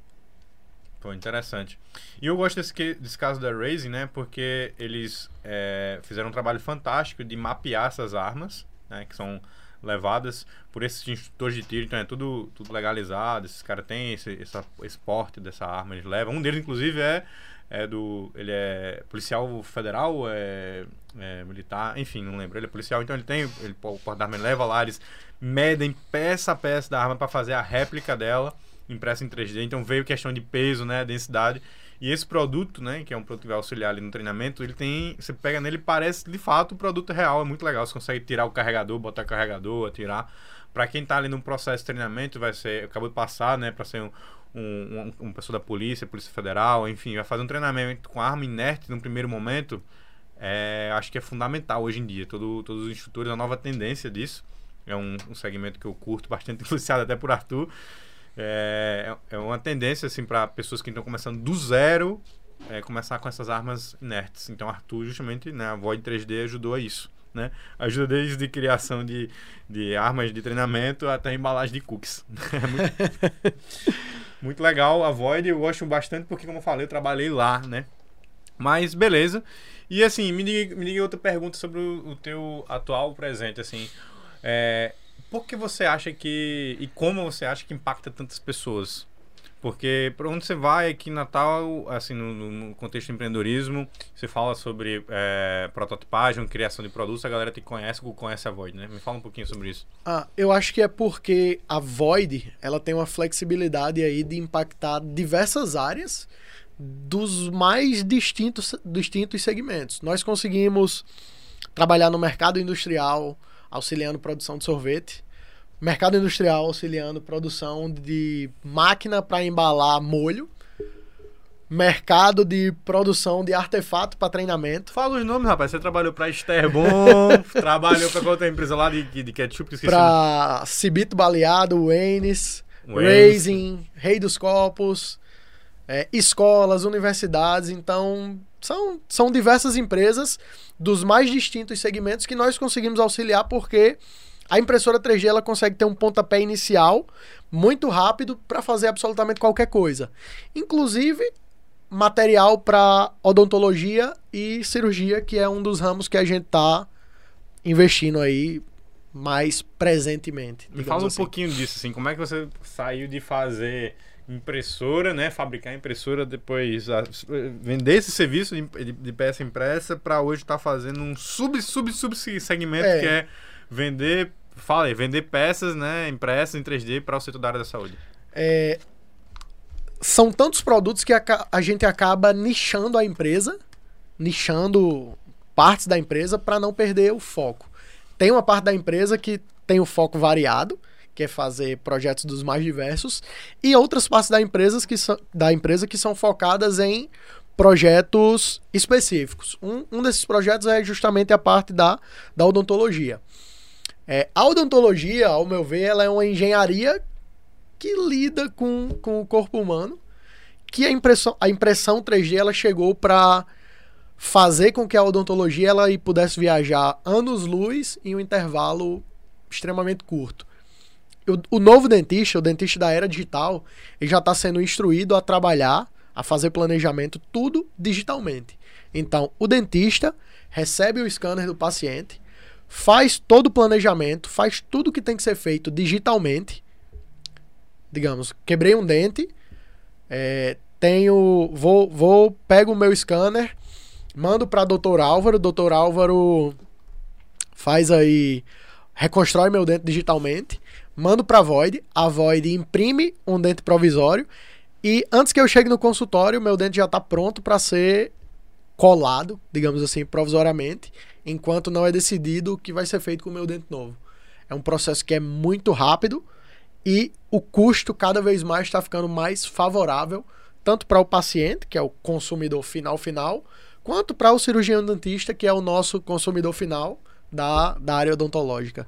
Pô, interessante. E eu gosto desse, que- desse caso da Raising, né? Porque eles é, fizeram um trabalho fantástico de mapear essas armas, né? Que são levadas por esses instrutores de tiro. Então é tudo, tudo legalizado. Esses caras têm esse, esse porte dessa arma, eles levam. Um deles, inclusive, é, é do... Ele é policial federal, é, é militar, enfim, não lembro. Ele é policial, então ele tem... Ele, o porte da arma ele leva lá, eles medem peça a peça da arma para fazer a réplica dela impressa em 3D, então veio questão de peso, né, densidade. E esse produto, né, que é um produto que vai auxiliar ali no treinamento, ele tem, você pega nele parece de fato o produto real, é muito legal, você consegue tirar o carregador, botar o carregador, atirar. Para quem tá ali no processo de treinamento, vai ser, acabou de passar, né, para ser um, um, um, uma pessoa da polícia, polícia federal, enfim, vai fazer um treinamento com arma inerte no primeiro momento, é, acho que é fundamental hoje em dia. Todo, todos os instrutores, a nova tendência disso, é um, um segmento que eu curto bastante, influenciado até por Arthur, é, é uma tendência assim para pessoas que estão começando do zero é, começar com essas armas inertes. Então Arthur justamente, né, a Void 3D ajudou a isso, né? Ajuda desde criação de, de armas de treinamento até embalagem de cookies. É muito, muito legal a Void, eu gosto bastante porque como eu falei, eu trabalhei lá, né? Mas beleza. E assim, me diga outra pergunta sobre o, o teu atual presente, assim. É, por que você acha que. E como você acha que impacta tantas pessoas? Porque para onde você vai aqui em Natal, assim, no, no contexto de empreendedorismo, você fala sobre é, prototipagem, criação de produtos, a galera te conhece, conhece a Void, né? Me fala um pouquinho sobre isso. Ah, eu acho que é porque a Void, ela tem uma flexibilidade aí de impactar diversas áreas dos mais distintos, distintos segmentos. Nós conseguimos trabalhar no mercado industrial, auxiliando produção de sorvete. Mercado industrial auxiliando produção de máquina para embalar molho. Mercado de produção de artefato para treinamento. Fala os nomes, rapaz. Você trabalhou para Esterbon, trabalhou para outra empresa lá de, de ketchup, esqueci. Para Cibito Baleado, Waynes, Waynes. Raising, Rei dos Copos, é, escolas, universidades. Então, são, são diversas empresas dos mais distintos segmentos que nós conseguimos auxiliar porque a impressora 3D ela consegue ter um pontapé inicial muito rápido para fazer absolutamente qualquer coisa. Inclusive material para odontologia e cirurgia, que é um dos ramos que a gente está investindo aí mais presentemente. Me fala um assim. pouquinho disso, assim. Como é que você saiu de fazer impressora, né? Fabricar impressora, depois a- vender esse serviço de, de- peça impressa para hoje estar fazendo um sub, sub, sub segmento É. que é vender, fala aí, vender peças, né? Impressas em 3D para o setor da área da saúde. É, são tantos produtos que a, a gente acaba nichando a empresa, nichando partes da empresa para não perder o foco. Tem uma parte da empresa que tem o foco variado, que é fazer projetos dos mais diversos, e outras partes da empresa que são, da empresa que são focadas em projetos específicos. Um, um desses projetos é justamente a parte da, da odontologia. É, a odontologia, ao meu ver, ela é uma engenharia que lida com, com o corpo humano, que a impressão, a impressão 3D ela chegou para fazer com que a odontologia ela pudesse viajar anos-luz em um intervalo extremamente curto. O, novo dentista, o dentista da era digital, ele já está sendo instruído a trabalhar, a fazer planejamento, tudo digitalmente. Então, o dentista recebe o scanner do paciente, faz todo o planejamento, faz tudo que tem que ser feito digitalmente. Digamos, quebrei um dente, é, tenho, vou, vou, pego o meu scanner, mando para Dr. Álvaro, Dr. Álvaro faz aí, reconstrói meu dente digitalmente, mando para a Void, a Void imprime um dente provisório e antes que eu chegue no consultório, meu dente já está pronto para ser colado, digamos assim, provisoriamente, enquanto não é decidido o que vai ser feito com o meu dente novo. É um processo que é muito rápido e o custo cada vez mais está ficando mais favorável, tanto para o paciente, que é o consumidor final final, quanto para o cirurgião dentista, que é o nosso consumidor final da, da área odontológica.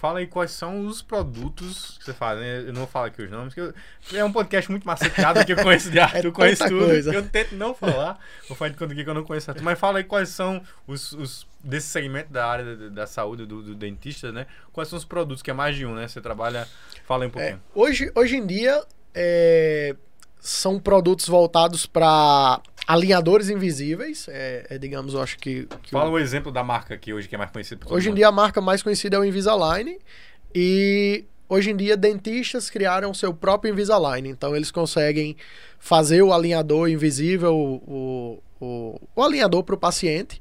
Fala aí quais são os produtos que você faz. né? Eu não vou falar aqui os nomes, porque eu- é um podcast muito maceteado que eu conheço de Arthur, É eu conheço tudo. coisa. Eu tento não falar. Vou falar de aqui que eu não conheço Arthur. Mas fala aí quais são os, os desse segmento da área da, da saúde, do, do dentista, né? Quais são os produtos, que é mais de um, né? Você trabalha. Fala aí um É, pouquinho. hoje, hoje em dia, é, são produtos voltados para alinhadores invisíveis. É, é, digamos, eu acho que. que Fala o... um exemplo da marca aqui hoje que é mais conhecida. Hoje em dia a marca mais conhecida é o Invisalign. E hoje em dia dentistas criaram seu próprio Invisalign. Então eles conseguem fazer o alinhador invisível, o, o, o alinhador para o paciente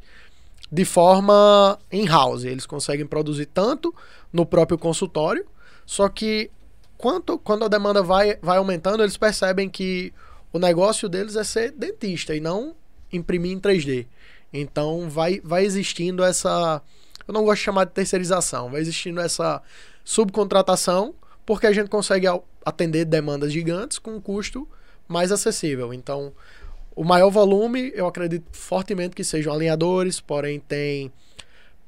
de forma in-house. Eles conseguem produzir tanto no próprio consultório, só que quanto, quando a demanda vai, vai aumentando, eles percebem que o negócio deles é ser dentista e não imprimir em 3D. Então vai, vai existindo essa. Eu não gosto de chamar de terceirização, vai existindo essa subcontratação, porque a gente consegue atender demandas gigantes com um custo mais acessível. Então, o maior volume, eu acredito fortemente que sejam alinhadores, porém tem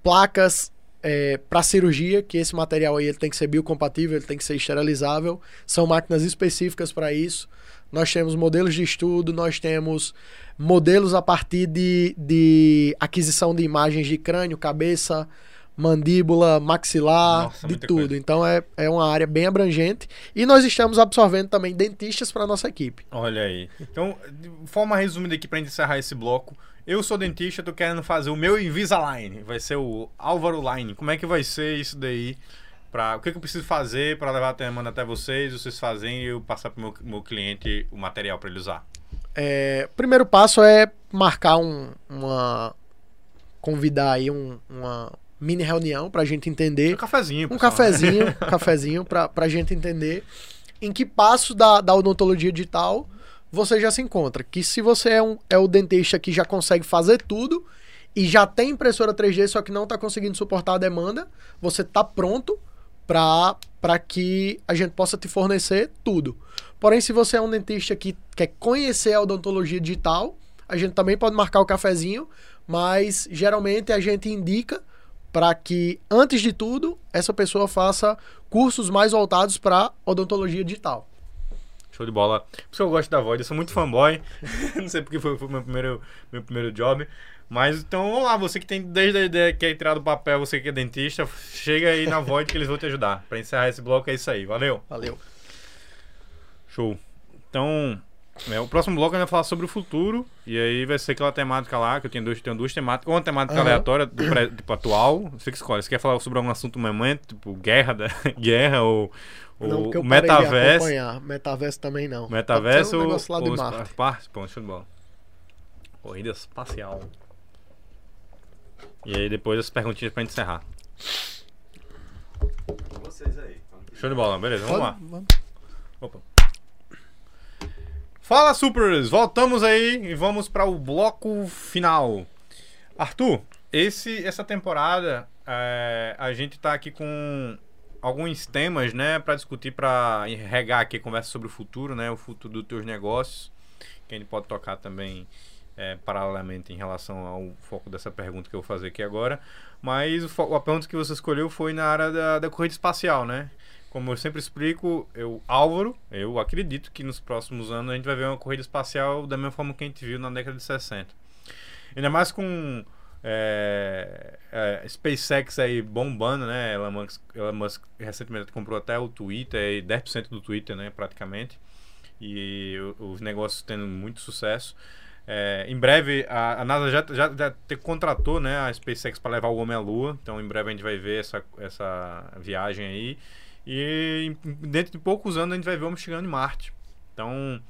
placas é, para cirurgia, que esse material aí ele tem que ser biocompatível, ele tem que ser esterilizável. São máquinas específicas para isso. Nós temos modelos de estudo, nós temos modelos a partir de, de aquisição de imagens de crânio, cabeça, mandíbula, maxilar, Nossa, de tudo. Coisa. Então é, é uma área bem abrangente. E nós estamos absorvendo também dentistas para nossa equipe. Olha aí. Então, de forma resumida aqui para encerrar esse bloco. Eu sou dentista, tô querendo fazer o meu Invisalign. Vai ser o Álvaro Line. Como é que vai ser isso daí? Pra, o que, que eu preciso fazer para levar a demanda até vocês, vocês fazem e eu passar para o meu, meu cliente o material para ele usar? É, o primeiro passo é marcar um, uma. convidar aí um, uma, mini reunião pra gente entender. Um cafezinho. Um cafezinho, um cafezinho pra, pra gente entender em que passo da, da odontologia digital você já se encontra. Que se você é, um, é o dentista que já consegue fazer tudo e já tem impressora 3D, só que não está conseguindo suportar a demanda, você está pronto para que a gente possa te fornecer tudo. Porém, se você é um dentista que quer conhecer a odontologia digital, a gente também pode marcar o cafezinho, mas geralmente a gente indica para que, antes de tudo, essa pessoa faça cursos mais voltados para odontologia digital. Show de bola. Por isso que eu gosto da Void, eu sou muito fanboy. Não sei porque foi, o meu primeiro, meu primeiro job. Mas então vamos lá, você que tem desde a ideia que é tirar do papel, você que é dentista, chega aí na Void que eles vão te ajudar. Para encerrar esse bloco é isso aí. Valeu. Valeu. Show. Então, é, o próximo bloco ainda vai falar sobre o futuro. E aí vai ser aquela temática lá, que eu tenho, dois, tenho duas temáticas. Uma temática uhum. aleatória, do pré, tipo, atual. Você que escolhe. Você quer falar sobre algum assunto no momento, tipo guerra, da, guerra ou, não, o metaverso. Metaverso também não. Metaverso um ou, lá ou de Marte. Parte, bom, show de bola. Corrida espacial. E aí depois as perguntinhas pra gente encerrar. Vocês aí. Show de bola, beleza, vamos Pode, lá. Vamos. Opa. Fala, Supers! Voltamos aí e vamos para o bloco final. Arthur, esse, essa temporada é, a gente está aqui com alguns temas, né, para discutir, para regar aqui conversa sobre o futuro, né, o futuro dos teus negócios, que a gente pode tocar também é, paralelamente em relação ao foco dessa pergunta que eu vou fazer aqui agora. Mas o, a pergunta que você escolheu foi na área da, da corrida espacial, né? Como eu sempre explico, eu, Álvaro, eu acredito que nos próximos anos a gente vai ver uma corrida espacial da mesma forma que a gente viu na década de 60. Ainda mais com é, é, SpaceX aí bombando, né? Elon Musk, Elon Musk recentemente comprou até o Twitter, e 10% do Twitter, né? Praticamente. E os negócios tendo muito sucesso. É, em breve, a, a NASA já, já, já te contratou né, a SpaceX para levar o homem à Lua. Então, em breve a gente vai ver essa, essa viagem aí. E dentro de poucos anos a gente vai ver o homem chegando em Marte. Então,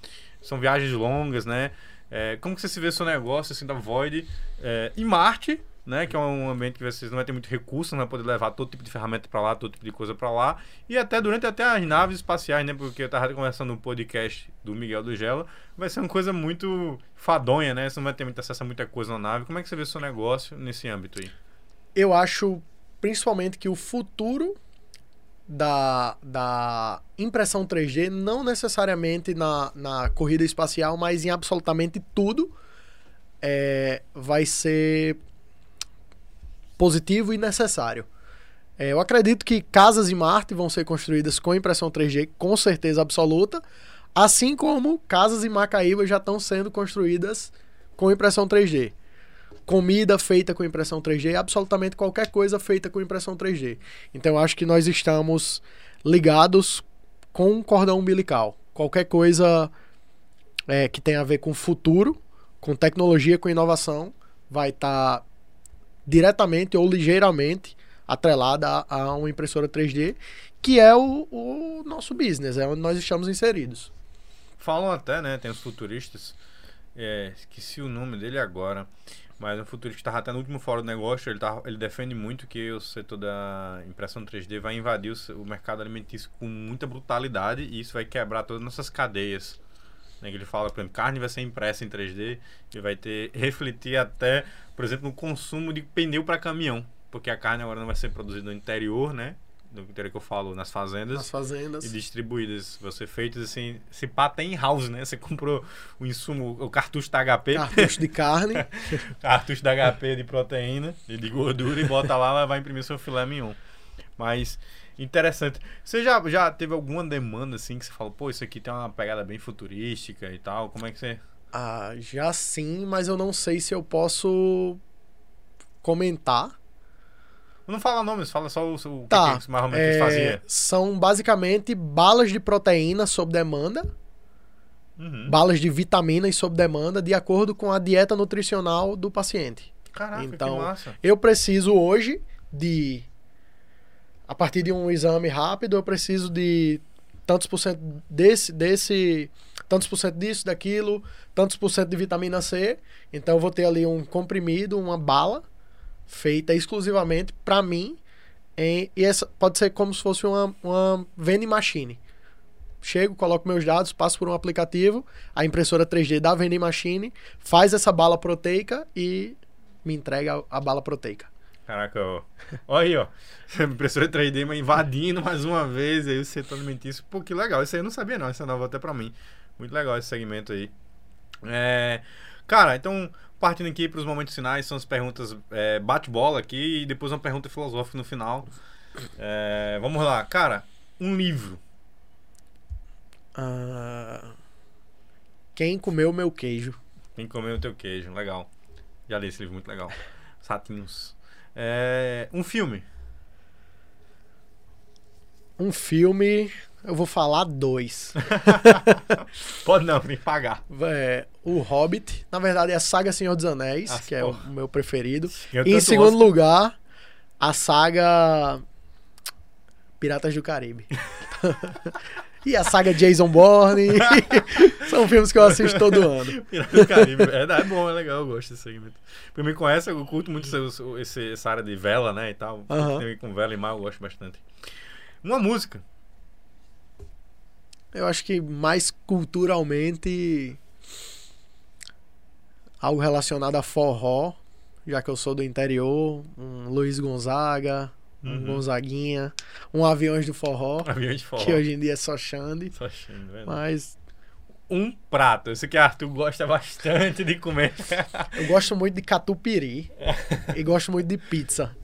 são viagens longas, né? É, como que você se vê seu negócio assim da Void é, em Marte, né? Que é um ambiente que vocês não vai ter muito recurso, não vai poder levar todo tipo de ferramenta para lá, todo tipo de coisa para lá. E até durante até as naves espaciais, né? Porque eu tava conversando no podcast do Miguel do Gela, vai ser uma coisa muito fadonha, né? Você não vai ter muito acesso a muita coisa na nave. Como é que você vê seu negócio nesse âmbito aí? Eu acho principalmente que o futuro da, da impressão 3D, não necessariamente na, na corrida espacial, mas em absolutamente tudo, é, vai ser positivo e necessário. É, eu acredito que casas em Marte vão ser construídas com impressão 3D com certeza absoluta, assim como casas em Macaíba já estão sendo construídas com impressão 3D comida feita com impressão 3D, absolutamente qualquer coisa feita com impressão 3D. Então eu acho que nós estamos ligados com um cordão umbilical. Qualquer coisa é, que tem a ver com futuro, com tecnologia, com inovação, vai estar tá diretamente ou ligeiramente atrelada a, a, uma impressora 3D, que é o, o nosso business, é onde nós estamos inseridos. Falam até, né? Tem os futuristas. É, esqueci o nome dele agora. Mas um futurista estava até no último fórum do negócio, ele, tá, ele defende muito que o setor da impressão 3D vai invadir o, o mercado alimentício com muita brutalidade e isso vai quebrar todas as nossas cadeias. Né? Ele fala, por exemplo, carne vai ser impressa em 3D e vai ter refletir até, por exemplo, no consumo de pneu para caminhão, porque a carne agora não vai ser produzida no interior, né? Do que eu falo, nas fazendas. Nas fazendas. E distribuídas. Você feitos assim, se pá tem house, né? Você comprou o insumo, o cartucho da HP. Cartucho de carne. cartucho da HP de proteína e de gordura e bota lá, ela vai imprimir seu filé mignon. Mas interessante. Você já, já teve alguma demanda assim que você falou, pô, isso aqui tem uma pegada bem futurística e tal? Como é que você. Ah, já sim, mas eu não sei se eu posso comentar não fala nomes, fala só o, o tá, que, mais ou menos é, fazia. São basicamente balas de proteína sob demanda. Uhum. Balas de vitaminas sob demanda, de acordo com a dieta nutricional do paciente. Caraca, então, que massa. eu preciso hoje de. A partir de um exame rápido, eu preciso de tantos por cento desse, desse tantos por cento disso, daquilo, tantos por cento de vitamina C. Então eu vou ter ali um comprimido, uma bala, feita exclusivamente para mim. Em, e essa pode ser como se fosse uma, uma vending machine. Chego, coloco meus dados, passo por um aplicativo, a impressora 3D da vending machine faz essa bala proteica e me entrega a, a bala proteica. Caraca, ó. Olha aí, ó. Impressora 3D mas invadindo mais uma vez aí o setor alimentício. Pô, que legal. Isso aí eu não sabia, não. Isso é novo até pra mim. Muito legal esse segmento aí. É... Cara, então, partindo aqui para os momentos finais, são as perguntas é, bate-bola aqui e depois uma pergunta filosófica no final. É, vamos lá. Cara, um livro. Uh, quem comeu meu queijo? Quem comeu o teu queijo, legal. Já li esse livro, muito legal. Satinhos. É, um filme. Um filme. Eu vou falar dois. Pode não, me pagar. É, o Hobbit, na verdade é a saga Senhor dos Anéis, As que porra. é o meu preferido. e em segundo Oscar. lugar, a saga Piratas do Caribe. e a saga Jason Bourne. São filmes que eu assisto todo ano. Piratas do Caribe, é, é bom, é legal, eu gosto desse segmento. Pra mim conhece, eu curto muito esse, essa área de vela, né, e tal. Uhum. Tem com vela e mar, eu gosto bastante. Uma música. Eu acho que mais culturalmente algo relacionado a forró, já que eu sou do interior, um Luiz Gonzaga, um uhum. Gonzaguinha, um Aviões do Forró, Aviões de Forró, que hoje em dia é só Xande. Só Xande, verdade. Mas um prato, eu sei que Arthur gosta bastante de comer. eu gosto muito de catupiry e gosto muito de pizza.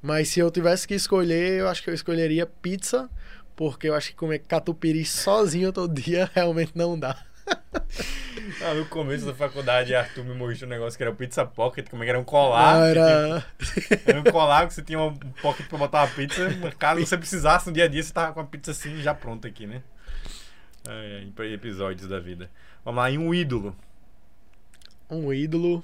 Mas se eu tivesse que escolher, eu acho que eu escolheria pizza porque eu acho que comer catupiry sozinho todo dia realmente não dá. Ah, no começo da faculdade, Arthur me mostrou um negócio que era o pizza pocket, como é que era um colar. Ah, era... era um colar que você tinha um pocket pra botar uma pizza. Caso você precisasse no dia a dia, você tava com a pizza assim já pronta aqui, né? Episódios da vida. Vamos lá, e um ídolo. Um ídolo.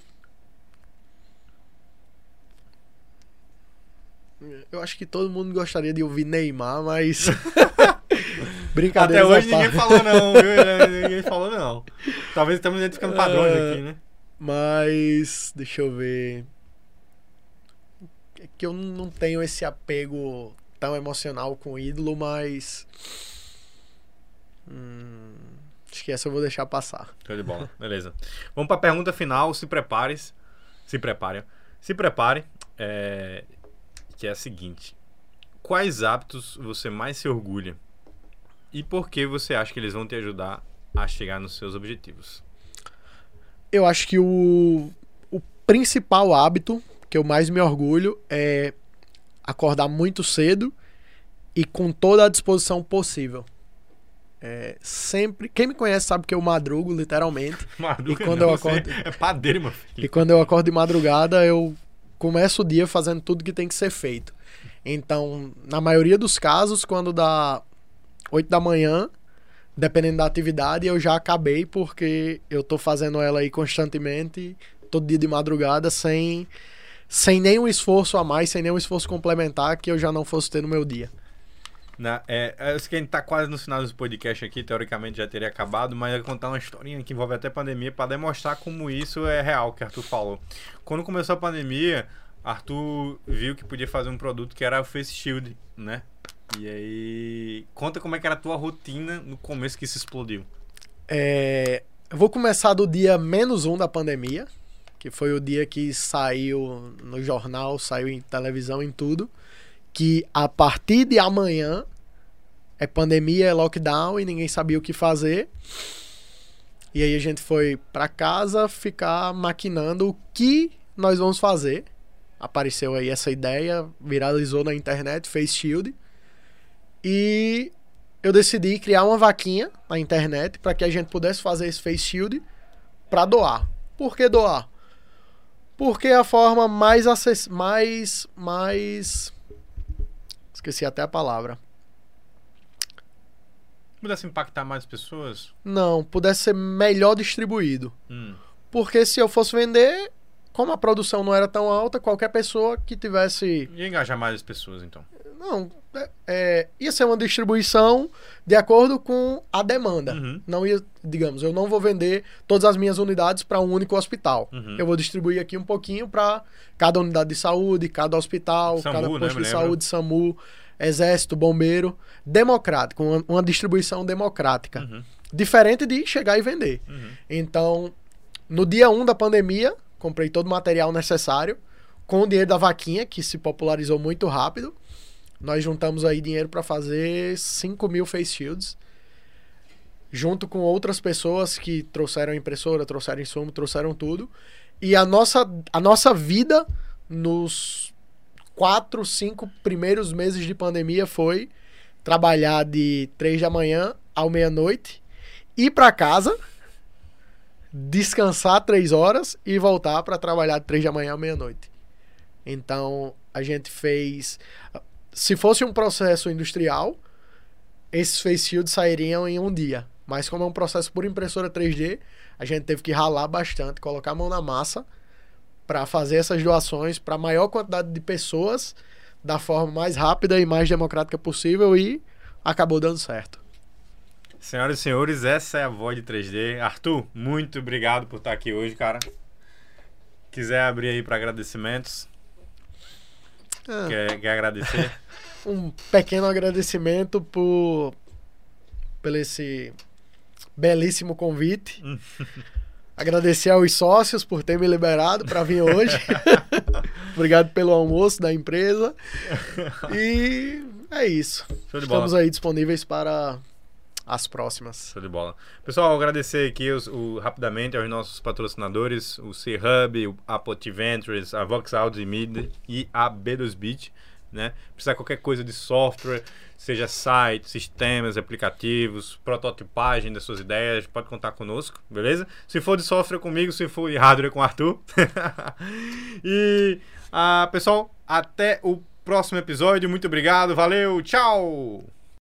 Eu acho que todo mundo gostaria de ouvir Neymar, mas. Brincadeira. Até hoje ninguém falou não, viu? ninguém falou não. Talvez estamos identificando padrões uh, aqui, né? Mas. Deixa eu ver. É que eu não tenho esse apego tão emocional com o ídolo, mas. Hum, acho que essa eu vou deixar passar. Show de bola. Beleza. Vamos para a pergunta final. Se prepare. Se prepare. Se prepare. É, que é a seguinte: Quais hábitos você mais se orgulha? E por que você acha que eles vão te ajudar a chegar nos seus objetivos? Eu acho que o, o principal hábito que eu mais me orgulho é acordar muito cedo e com toda a disposição possível. É, sempre. Quem me conhece sabe que eu madrugo, literalmente. Madruga e quando não, eu acordo, é padeiro, meu filho. E quando eu acordo de madrugada, eu começa o dia fazendo tudo que tem que ser feito. Então, na maioria dos casos, quando dá 8 da manhã, dependendo da atividade, eu já acabei porque eu tô fazendo ela aí constantemente, todo dia de madrugada, sem, sem nenhum esforço a mais, sem nenhum esforço complementar que eu já não fosse ter no meu dia. Na, é, eu sei que a gente tá quase no final do podcast aqui, teoricamente já teria acabado, mas eu vou contar uma historinha que envolve até pandemia para demonstrar como isso é real, que Arthur falou. Quando começou a pandemia, Arthur viu que podia fazer um produto que era o Face Shield, né? E aí, conta como é que era a tua rotina no começo que isso explodiu. É, eu vou começar do dia menos um da pandemia, que foi o dia que saiu no jornal, saiu em televisão, em tudo que a partir de amanhã é pandemia, é lockdown e ninguém sabia o que fazer. E aí a gente foi para casa ficar maquinando o que nós vamos fazer. Apareceu aí essa ideia, viralizou na internet, Face Shield. E eu decidi criar uma vaquinha na internet para que a gente pudesse fazer esse Face Shield para doar. Por que doar? Porque é a forma mais acess... mais mais Esqueci até a palavra. Pudesse impactar mais pessoas? Não, pudesse ser melhor distribuído. Hum. Porque se eu fosse vender, como a produção não era tão alta, qualquer pessoa que tivesse. Ia engajar mais as pessoas, então. Não, é, é, ia ser uma distribuição de acordo com a demanda. Uhum. Não ia, digamos, eu não vou vender todas as minhas unidades para um único hospital. Uhum. Eu vou distribuir aqui um pouquinho para cada unidade de saúde, cada hospital, SAMU, cada posto né, de saúde, SAMU, Exército, Bombeiro, democrático, uma, uma distribuição democrática. Uhum. Diferente de chegar e vender. Uhum. Então, no dia 1 um da pandemia, comprei todo o material necessário com o dinheiro da vaquinha, que se popularizou muito rápido. Nós juntamos aí dinheiro para fazer 5 mil face shields. Junto com outras pessoas que trouxeram impressora, trouxeram insumo, trouxeram tudo. E a nossa, a nossa vida nos quatro, cinco primeiros meses de pandemia foi trabalhar de três da manhã ao meia-noite, ir para casa, descansar três horas e voltar para trabalhar de três da manhã à meia-noite. Então a gente fez se fosse um processo industrial, esses face shields sairiam em um dia. Mas como é um processo por impressora 3D, a gente teve que ralar bastante, colocar a mão na massa para fazer essas doações para a maior quantidade de pessoas da forma mais rápida e mais democrática possível e acabou dando certo. Senhoras e senhores, essa é a voz de 3D. Arthur, muito obrigado por estar aqui hoje, cara. Quiser abrir aí para agradecimentos. Ah. Quer, quer agradecer? um pequeno agradecimento por, por esse belíssimo convite. Agradecer aos sócios por ter me liberado para vir hoje. Obrigado pelo almoço da empresa. E é isso. Estamos aí disponíveis para as próximas. Show de bola. Pessoal, agradecer aqui os, o, rapidamente aos nossos patrocinadores, o C-Hub, a Pot Ventures, a Vox Audio Media e a B2Bit né? Precisar qualquer coisa de software, seja site, sistemas, aplicativos, prototipagem das suas ideias, pode contar conosco, beleza? Se for de software comigo, se for de hardware com o Arthur. e, uh, pessoal, até o próximo episódio. Muito obrigado, valeu, tchau!